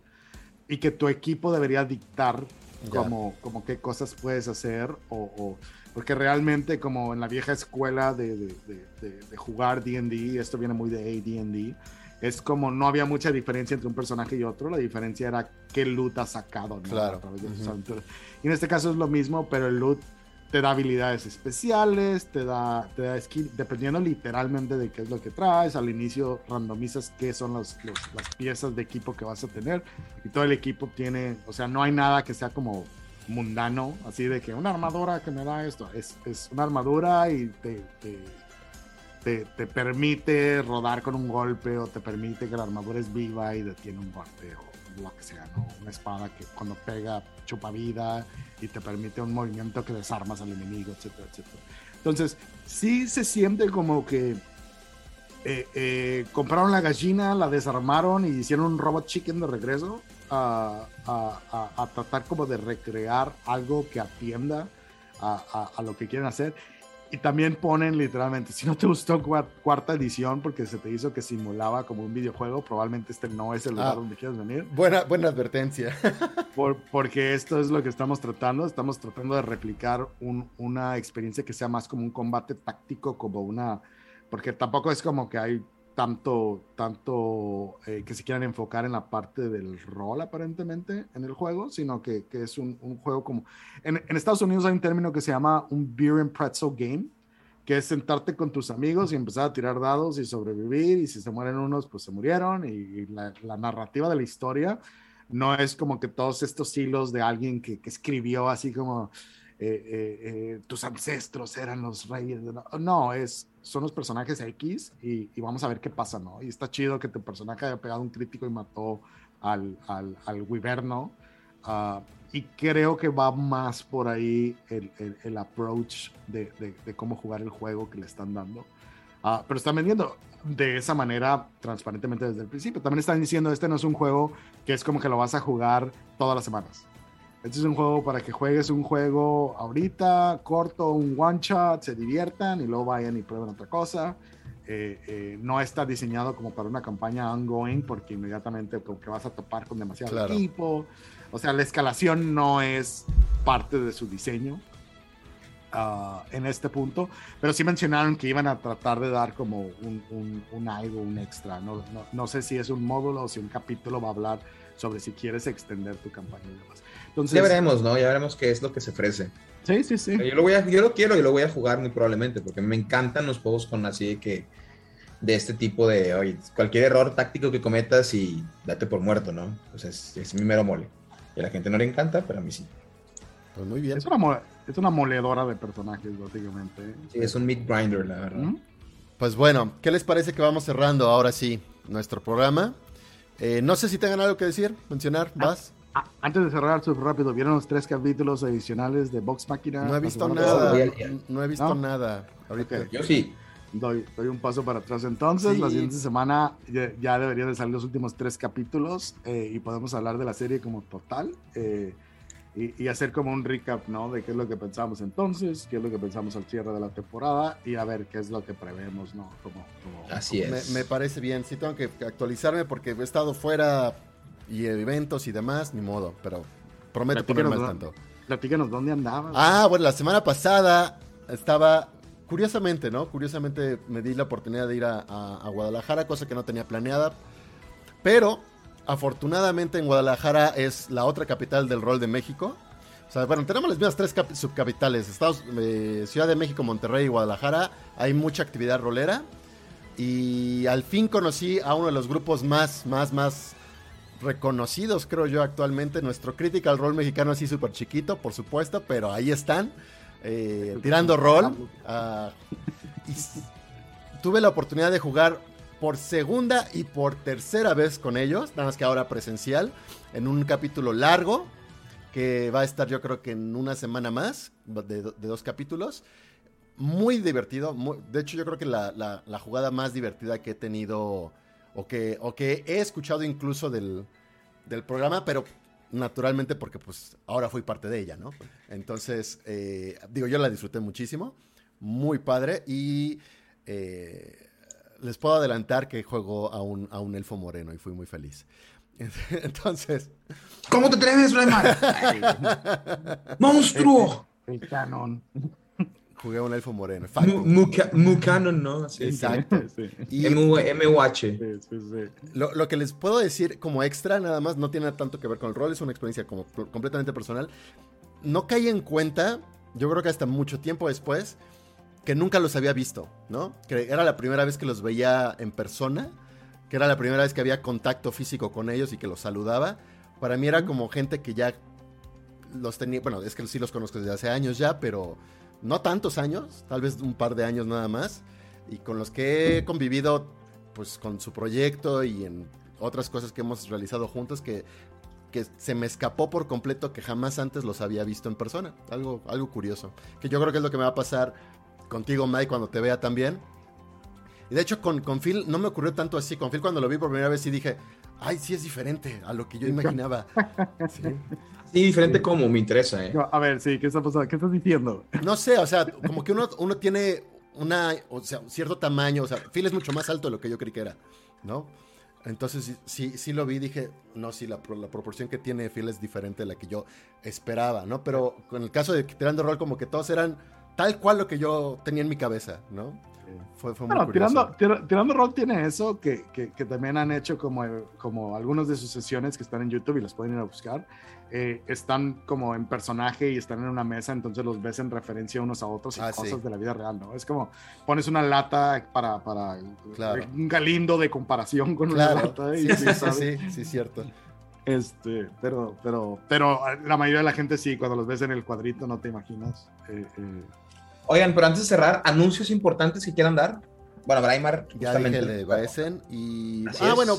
y que tu equipo debería dictar como, como qué cosas puedes hacer o, porque realmente como en la vieja escuela de, de, de, jugar D&D, esto viene muy de AD&D, es como no había mucha diferencia entre un personaje y otro, la diferencia era qué loot ha sacado claro. Y en este caso es lo mismo, pero el loot te da habilidades especiales, te da, te da skill, dependiendo literalmente de qué es lo que traes. Al inicio randomizas qué son las piezas de equipo que vas a tener y todo el equipo tiene, o sea, no hay nada que sea como mundano, así de que una armadura que me da esto, es, es una armadura y te, te, te, permite rodar con un golpe o te permite que la armadura es viva y detiene un golpe lo que sea, ¿no? Una espada que cuando pega chupa vida y te permite un movimiento que desarmas al enemigo, etcétera, etcétera. Entonces, sí se siente como que eh, eh, compraron la gallina, la desarmaron y hicieron un robot chicken de regreso a, a, tratar como de recrear algo que atienda a, a, lo que quieren hacer. Y también ponen literalmente, si no te gustó cuarta edición porque se te hizo que simulaba como un videojuego, probablemente este no es el lugar ah. donde quieres venir. Buena, buena advertencia. <laughs> Por, porque esto es lo que estamos tratando. Estamos tratando de replicar un, una experiencia que sea más como un combate táctico, como una... Porque tampoco es como que hay tanto, tanto eh, que se quieran enfocar en la parte del rol aparentemente en el juego, sino que, que es un, un, juego como... En, en, Estados Unidos hay un término que se llama un beer and pretzel game, que es sentarte con tus amigos y empezar a tirar dados y sobrevivir, y si se mueren unos, pues se murieron, y, la, la, narrativa de la historia no es como que todos estos hilos de alguien que, que escribió así como... Eh, eh, tus ancestros eran los reyes. No, no es, son los personajes X y, vamos a ver qué pasa, ¿no? Y está chido que tu personaje haya pegado un crítico y mató al, al, al Wiverno. Ah, y creo que va más por ahí el, el, approach de, de, cómo jugar el juego que le están dando. Uh, pero están vendiendo de esa manera transparentemente desde el principio. También están diciendo, este no es un juego que es como que lo vas a jugar todas las semanas. Este es un juego para que juegues un juego ahorita, corto, un one shot, se diviertan y luego vayan y prueben otra cosa. Eh, eh, no está diseñado como para una campaña ongoing porque inmediatamente porque vas a topar con demasiado equipo. O sea, la escalación no es parte de su diseño ah, en este punto, pero sí mencionaron que iban a tratar de dar como un, un, un algo, un extra. No, no, no, sé si es un módulo o si un capítulo va a hablar sobre si quieres extender tu campaña y demás. Entonces, ya veremos, ¿no? Ya veremos qué es lo que se ofrece. Sí, sí, sí. Yo lo, voy a, yo lo quiero y lo voy a jugar muy probablemente, porque me encantan los juegos con así de que de este tipo de, oye, cualquier error táctico que cometas y date por muerto, ¿no? Pues es, es mi mero mole. Y a la gente no le encanta, pero a mí sí. Pues muy bien. Es una, es una moledora de personajes, básicamente. Sí, es un meat grinder, la verdad. ¿Mm? Pues bueno, ¿qué les parece que vamos cerrando ahora sí nuestro programa? Eh, no sé si tengan algo que decir, mencionar, ah, vas. Ah, antes de cerrar, súper rápido, ¿vieron los tres capítulos adicionales de Vox Máquina? No he visto nada, no he visto nada. Ahorita. Yo sí. Doy, doy, un paso para atrás entonces. La siguiente semana ya, deberían de salir los últimos tres capítulos eh, y podemos hablar de la serie como total. Eh, y, hacer como un recap, ¿no? De qué es lo que pensamos entonces, qué es lo que pensamos al cierre de la temporada y a ver qué es lo que prevemos, ¿no? Como, Así es. Me, parece bien. Sí, tengo que actualizarme porque he estado fuera y eventos y demás, ni modo, pero prometo ponerme al tanto. Platícanos dónde andabas. Ah, bueno, la semana pasada estaba, curiosamente, ¿no? Curiosamente me di la oportunidad de ir a, a Guadalajara, cosa que no tenía planeada, pero afortunadamente en Guadalajara es la otra capital del rol de México. O sea, bueno, tenemos las mismas tres subcapitales, Estados, eh, Ciudad de México, Monterrey y Guadalajara. Hay mucha actividad rolera. Y al fin conocí a uno de los grupos más, más, más reconocidos, creo yo, actualmente. Nuestro Critical Role mexicano así súper chiquito, por supuesto, pero ahí están, eh, tirando rol. <laughs> Ah, y tuve la oportunidad de jugar por segunda y por tercera vez con ellos, nada más que ahora presencial, en un capítulo largo que va a estar yo creo que en una semana más, de, dos capítulos. Muy divertido, de hecho yo creo que la, jugada más divertida que he tenido o que, o que he escuchado incluso del, programa, pero naturalmente porque pues ahora fui parte de ella, ¿no? Entonces, eh, digo, yo la disfruté muchísimo, muy padre y... Eh, les puedo adelantar que juego a un, a un elfo moreno y fui muy feliz. <laughs> Entonces. ¿Cómo te atreves, Rayman? <laughs> ¡Monstruo! El, canon. Jugué a un elfo moreno. Mucanon, ¿no? Exacto. Y MUH. Lo, lo, que les puedo decir como extra, nada más, no tiene tanto que ver con el rol, es una experiencia como completamente personal. No caí en cuenta, yo creo que hasta mucho tiempo después, que nunca los había visto, ¿no? Que era la primera vez que los veía en persona, que era la primera vez que había contacto físico con ellos y que los saludaba. Para mí era como gente que ya los tenía, bueno, es que sí los conozco desde hace años ya, pero no tantos años, tal vez un par de años nada más, y con los que he convivido, pues con su proyecto y en otras cosas que hemos realizado juntos que, que se me escapó por completo que jamás antes los había visto en persona. Algo, algo curioso. Que yo creo que es lo que me va a pasar contigo, Mike, cuando te vea también. Y de hecho, con, con Phil no me ocurrió tanto así. Con Phil, cuando lo vi por primera vez, sí dije, ay, sí es diferente a lo que yo imaginaba. <laughs> Sí, sí diferente como me interesa, ¿eh? a ver, sí, ¿qué está pasando? ¿Qué estás diciendo? No sé, o sea, como que uno, uno tiene una, o sea, cierto tamaño. O sea, Phil es mucho más alto de lo que yo creí que era, ¿no? Entonces sí, sí, lo vi, dije, no, sí, la, la, proporción que tiene Phil es diferente de la que yo esperaba, ¿no? Pero con el caso de Tirando Rol, como que todos eran tal cual lo que yo tenía en mi cabeza, ¿no? Fue, fue muy tirando, tirando Rol tiene eso que, que, que, también han hecho como, como algunas de sus sesiones que están en YouTube y las pueden ir a buscar. Eh, están como en personaje y están en una mesa, entonces los ves en referencia unos a otros y ah, cosas de la vida real, ¿no? Es como pones una lata para, para un galindo de comparación con una lata. Y, sí, sí, sí, sí, cierto. Este, pero, pero, pero la mayoría de la gente sí, cuando los ves en el cuadrito no te imaginas. Eh, eh, Oigan, pero antes de cerrar, anuncios importantes que quieran dar. Bueno, Braimar. Ya dije el de y... ah, bueno,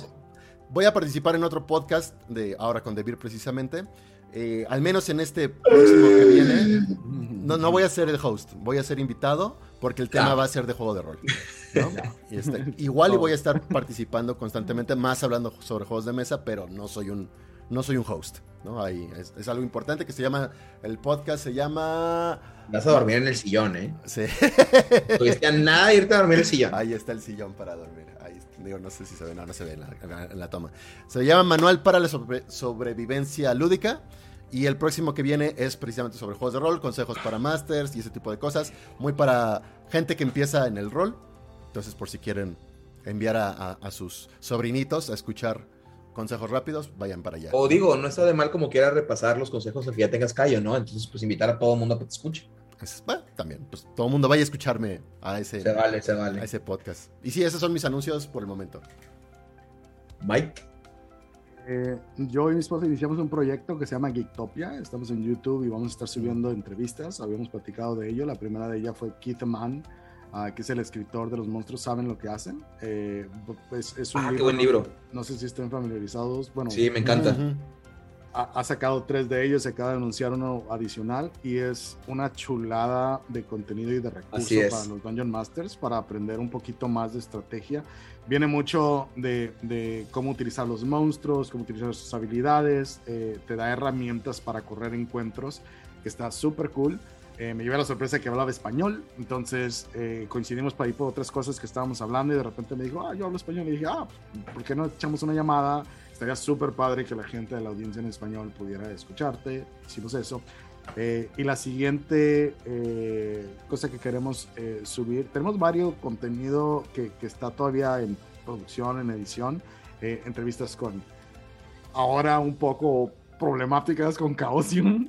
voy a participar en otro podcast de ahora con Debir precisamente. Eh, al menos en este próximo que viene, <laughs> no, no, voy a ser el host, voy a ser invitado porque el tema va a ser de juego de rol. <laughs> Este, igual y voy a estar participando constantemente, más hablando sobre juegos de mesa, pero no soy un no soy un host. ¿no? Ahí es, es algo importante que se llama, el podcast se llama... Vas a dormir en el sillón, ¿eh? Sí. Tuviste a nada de irte a dormir en el sillón. Ahí está el sillón para dormir. Ahí, digo, no sé si se ve, no, no se ve en la, en la- en la toma. Se llama Manual para la sobre- Sobrevivencia Lúdica. Y el próximo que viene es precisamente sobre juegos de rol, consejos para masters y ese tipo de cosas. Muy para gente que empieza en el rol. Entonces, por si quieren enviar a, a- a sus sobrinitos a escuchar consejos rápidos, vayan para allá. O digo, no está de mal como quiera repasar los consejos al que ya tengas callo, ¿no? Entonces, pues invitar a todo el mundo a que te escuche. Es- bueno, también, pues todo el mundo vaya a escucharme a ese, Se vale, se a vale. ese podcast. Y sí, esos son mis anuncios por el momento. Mike. Eh, yo y mi esposa iniciamos un proyecto que se llama Geektopia. Estamos en YouTube y vamos a estar subiendo entrevistas. Habíamos platicado de ello. La primera de ellas fue Keith Mann, ah, que es el escritor de Los monstruos saben lo que hacen. Eh, pues, es un Ah, qué buen libro. No sé si estén familiarizados. Bueno, Sí, me encanta. Ujú. ha, ha sacado tres de ellos, se acaba de anunciar uno adicional y es una chulada de contenido y de recursos es. para los Dungeon Masters para aprender un poquito más de estrategia. Viene mucho de, de cómo utilizar los monstruos, cómo utilizar sus habilidades, eh, te da herramientas para correr encuentros, que está súper cool. Eh, me llevé la sorpresa que hablaba español, entonces eh, coincidimos para ahí por otras cosas que estábamos hablando y de repente me dijo, ah, yo hablo español. Y dije, ah, ¿por qué no echamos una llamada? Estaría súper padre que la gente de la audiencia en español pudiera escucharte. Hicimos eso. Eh, y la siguiente eh, cosa que queremos eh, subir, tenemos varios contenido que, que está todavía en producción, en edición, entrevistas con ahora un poco problemáticas con Chaosium,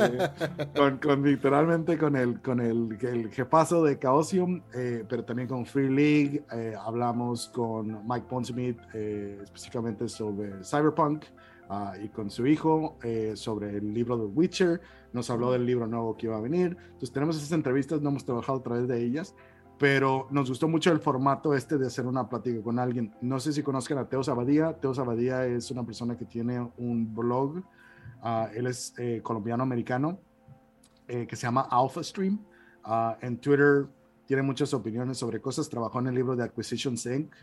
<laughs> con, con literalmente con el, con el, el jefazo de Chaosium, pero también con Free League, hablamos con Mike Pondsmith específicamente sobre Cyberpunk ah, y con su hijo eh, sobre el libro de Witcher, nos habló del libro nuevo que iba a venir, entonces tenemos esas entrevistas, no hemos trabajado a través de ellas, pero nos gustó mucho el formato este de hacer una plática con alguien. No sé si conozcan a Teos Abadía. Teos Abadía es una persona que tiene un blog. ah, él es eh, colombiano-americano eh, que se llama Alpha Stream. Ah, en Twitter tiene muchas opiniones sobre cosas. Trabajó en el libro de Acquisition Sync.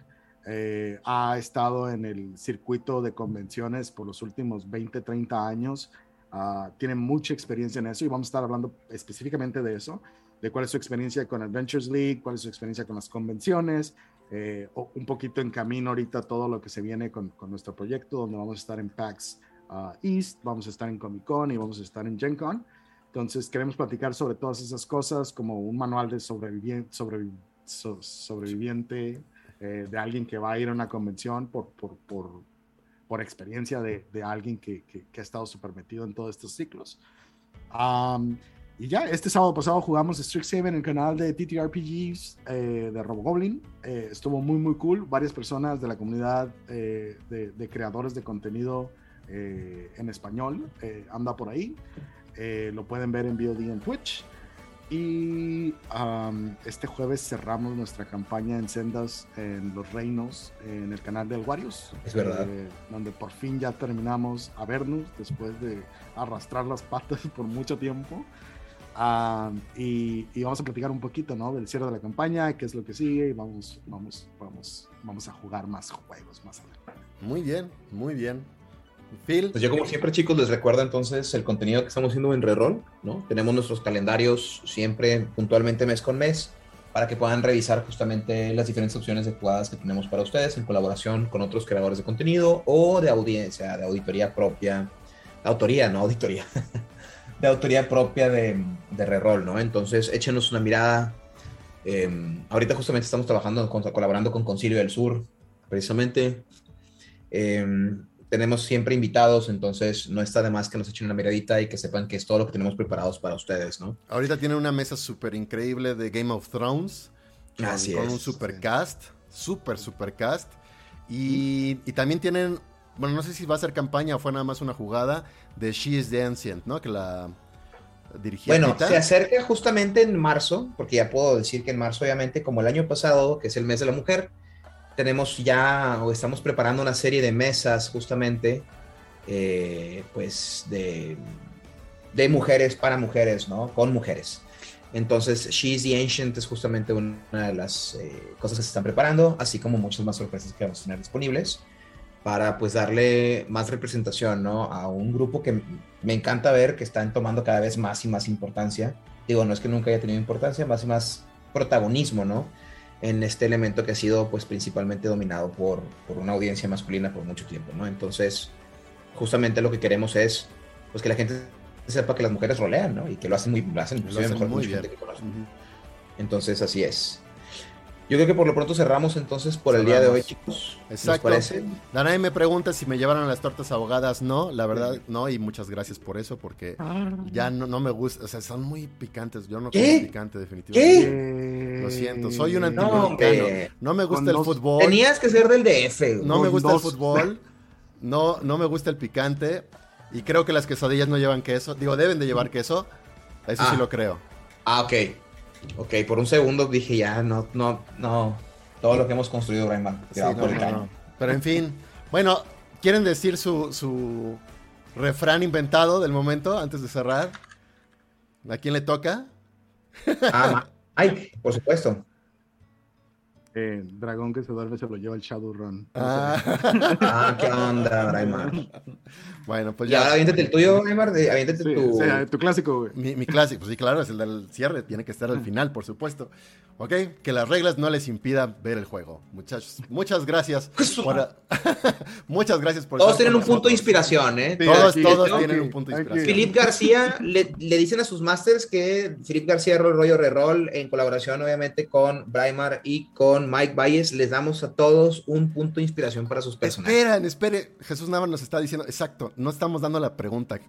Eh, ha estado en el circuito de convenciones por los últimos 20, 30 años. Ah, tiene mucha experiencia en eso y vamos a estar hablando específicamente de eso de cuál es su experiencia con Adventures League, cuál es su experiencia con las convenciones, eh, un poquito en camino ahorita todo lo que se viene con, con nuestro proyecto, donde vamos a estar en PAX ah, East, vamos a estar en Comic Con y vamos a estar en Gen Con. Entonces queremos platicar sobre todas esas cosas como un manual de sobreviviente, sobreviviente eh, de alguien que va a ir a una convención por, por, por, por experiencia de, de alguien que, que, ha estado súper metido en todos estos ciclos. Y ya, este sábado pasado jugamos Strixhaven en el canal de TTRPGs eh, de RoboGoblin. Eh, estuvo muy, muy cool. Varias personas de la comunidad de, creadores de contenido en español anda por ahí. Lo pueden ver en VOD en Twitch. Y um, este jueves cerramos nuestra campaña en Sendas en Los Reinos, en el canal del Warius. Es verdad. Eh, donde por fin ya terminamos a vernos después de arrastrar las patas <laughs> por mucho tiempo. Uh, y, y, vamos a platicar un poquito ¿no? del cierre de la campaña, qué es lo que sigue y vamos, vamos, vamos, vamos a jugar más juegos más adelante. Muy bien, muy bien. Phil. Pues yo como siempre chicos les recuerdo entonces el contenido que estamos haciendo en Reroll, ¿no? Tenemos nuestros calendarios siempre puntualmente mes con mes para que puedan revisar justamente las diferentes opciones de jugadas que tenemos para ustedes en colaboración con otros creadores de contenido o de audiencia, de auditoría propia, autoría, no auditoría, <laughs> de autoría propia de, de Reroll, ¿no? Entonces échenos una mirada. Eh, ahorita justamente estamos trabajando, colaborando con Concilio del Sur, precisamente. Eh, tenemos siempre invitados, entonces no está de más que nos echen una miradita y que sepan que es todo lo que tenemos preparados para ustedes, ¿no? Ahorita tienen una mesa súper increíble de Game of Thrones. Con, Así con es. un super cast, súper super cast. Y, y, también tienen, bueno, no sé si va a ser campaña o fue nada más una jugada de She is the Ancient, ¿no? Que la. Bueno, se acerca justamente en marzo, porque ya puedo decir que en marzo, obviamente, como el año pasado, que es el mes de la mujer, tenemos ya o estamos preparando una serie de mesas justamente, eh, pues de, de, mujeres para mujeres, ¿no? Con mujeres. Entonces, She's the Ancient es justamente una de las eh, cosas que se están preparando, así como muchas más sorpresas que vamos a tener disponibles para pues darle más representación, ¿no? A un grupo que me encanta ver que están tomando cada vez más y más importancia. Digo, no es que nunca haya tenido importancia, más y más protagonismo, ¿no? En este elemento que ha sido pues principalmente dominado por, por una audiencia masculina por mucho tiempo, ¿no? Entonces, justamente lo que queremos es pues que la gente sepa que las mujeres rolean, ¿no? Y que lo hacen muy, lo hacen, Lo hacen mejor muy bien. gente que conoce. Ujú. Entonces, así es. Yo creo que por lo pronto cerramos entonces por el día de hoy, chicos. ¿Les Exacto. parece? Danae me pregunta si me llevaron las tortas ahogadas. No, la verdad, no, y muchas gracias por eso, porque ya no, no me gusta, o sea, son muy picantes. Yo no ¿Qué? como picante, definitivamente. Eh, Lo siento, soy un No, antimexicano. hombre. No me gusta Con el fútbol. Tenías que ser del DF. No me gusta dos. el fútbol. No, no me gusta el picante. Y creo que las quesadillas no llevan queso. Digo, deben de llevar queso. Eso sí Ah. lo creo. Ah, ok. Ok, por un segundo dije ya, no, no, no. Todo lo que hemos construido, Brian, Sí, no, por el no, caño. no. Pero en fin. Bueno, ¿quieren decir su, su refrán inventado del momento antes de cerrar? ¿A quién le toca? Ah, <laughs> ay, por supuesto. Eh, dragón que se duerme se lo lleva el Shadowrun. Ah, Ah, qué onda, Brian. bueno, pues Y ahora ya. aviéntate el tuyo, de- aviéntate Sí, tu... o sea, tu clásico, güey. Mi, mi clásico, pues sí, claro, es el del cierre, tiene que estar al final, por supuesto. Ok, que las reglas no les impidan ver el juego. Muchachos, muchas gracias. <laughs> por- <laughs> muchas gracias por Todos tienen un punto de inspiración, ¿eh? Sí, Todos, aquí- todos aquí- tienen un punto de inspiración. Philip García le, le dicen a sus masters que Philip García Roll Rollo Reroll, en colaboración obviamente con Braimar y con Mike Valles, les damos a todos un punto de inspiración para sus personajes. Esperan, espere. Jesús Nava nos está diciendo, exacto, no estamos dando la pregunta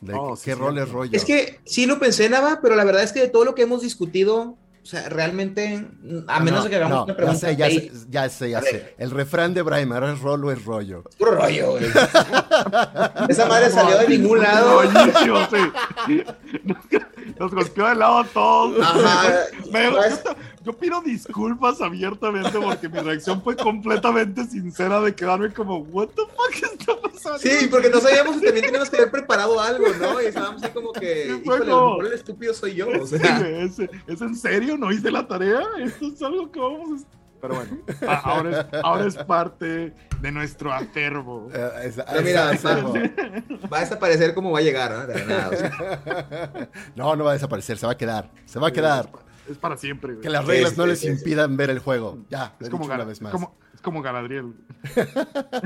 de Oh, qué sí, rol es rollo. Es que sí lo pensé, Nava, pero la verdad es que de todo lo que hemos discutido, o sea, realmente, a menos No, de que hagamos no, una pregunta, Ya sé, ya sé, ya sé, ya. El refrán de Braimar es rol o es rollo. puro rollo, güey. <laughs> Esa madre salió de ningún lado. Rollísimo, sí. <laughs> Nos golpeó de lado a todos. Ajá. Me- yo, Pues- yo pido disculpas abiertamente porque mi reacción fue completamente sincera de quedarme como, what the fuck está pasando? Sí, porque no sabíamos si también teníamos que haber preparado algo, ¿no? Y estábamos así como que, Sí, híjole, a lo bueno. mejor el estúpido soy yo. O Sí, sea, ¿Es, ¿Es en serio? ¿No hice la tarea? Esto es algo que vamos a... Pero bueno, ahora es, ahora es parte de nuestro acervo. Eh, es- Pero mira, va a desaparecer como va a llegar, ¿no? De nada, o sea. <laughs> No, no va a desaparecer, se va a quedar. Se va a quedar. Es para siempre, güey. Que las reglas no les sí, sí. impidan ver el juego. Ya, lo Es he como, dicho una vez es más. como, es como Galadriel.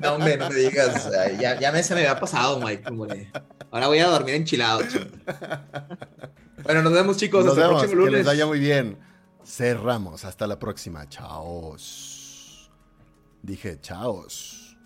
No, hombre, no me digas. ya, ya me, se me había pasado, Mike. Como de, ahora voy a dormir enchilado. chico. Bueno, nos vemos, chicos. Nos hasta vemos, el próximo que les lunes. vaya muy bien. Cerramos, hasta la próxima. Chaos. Dije chaos.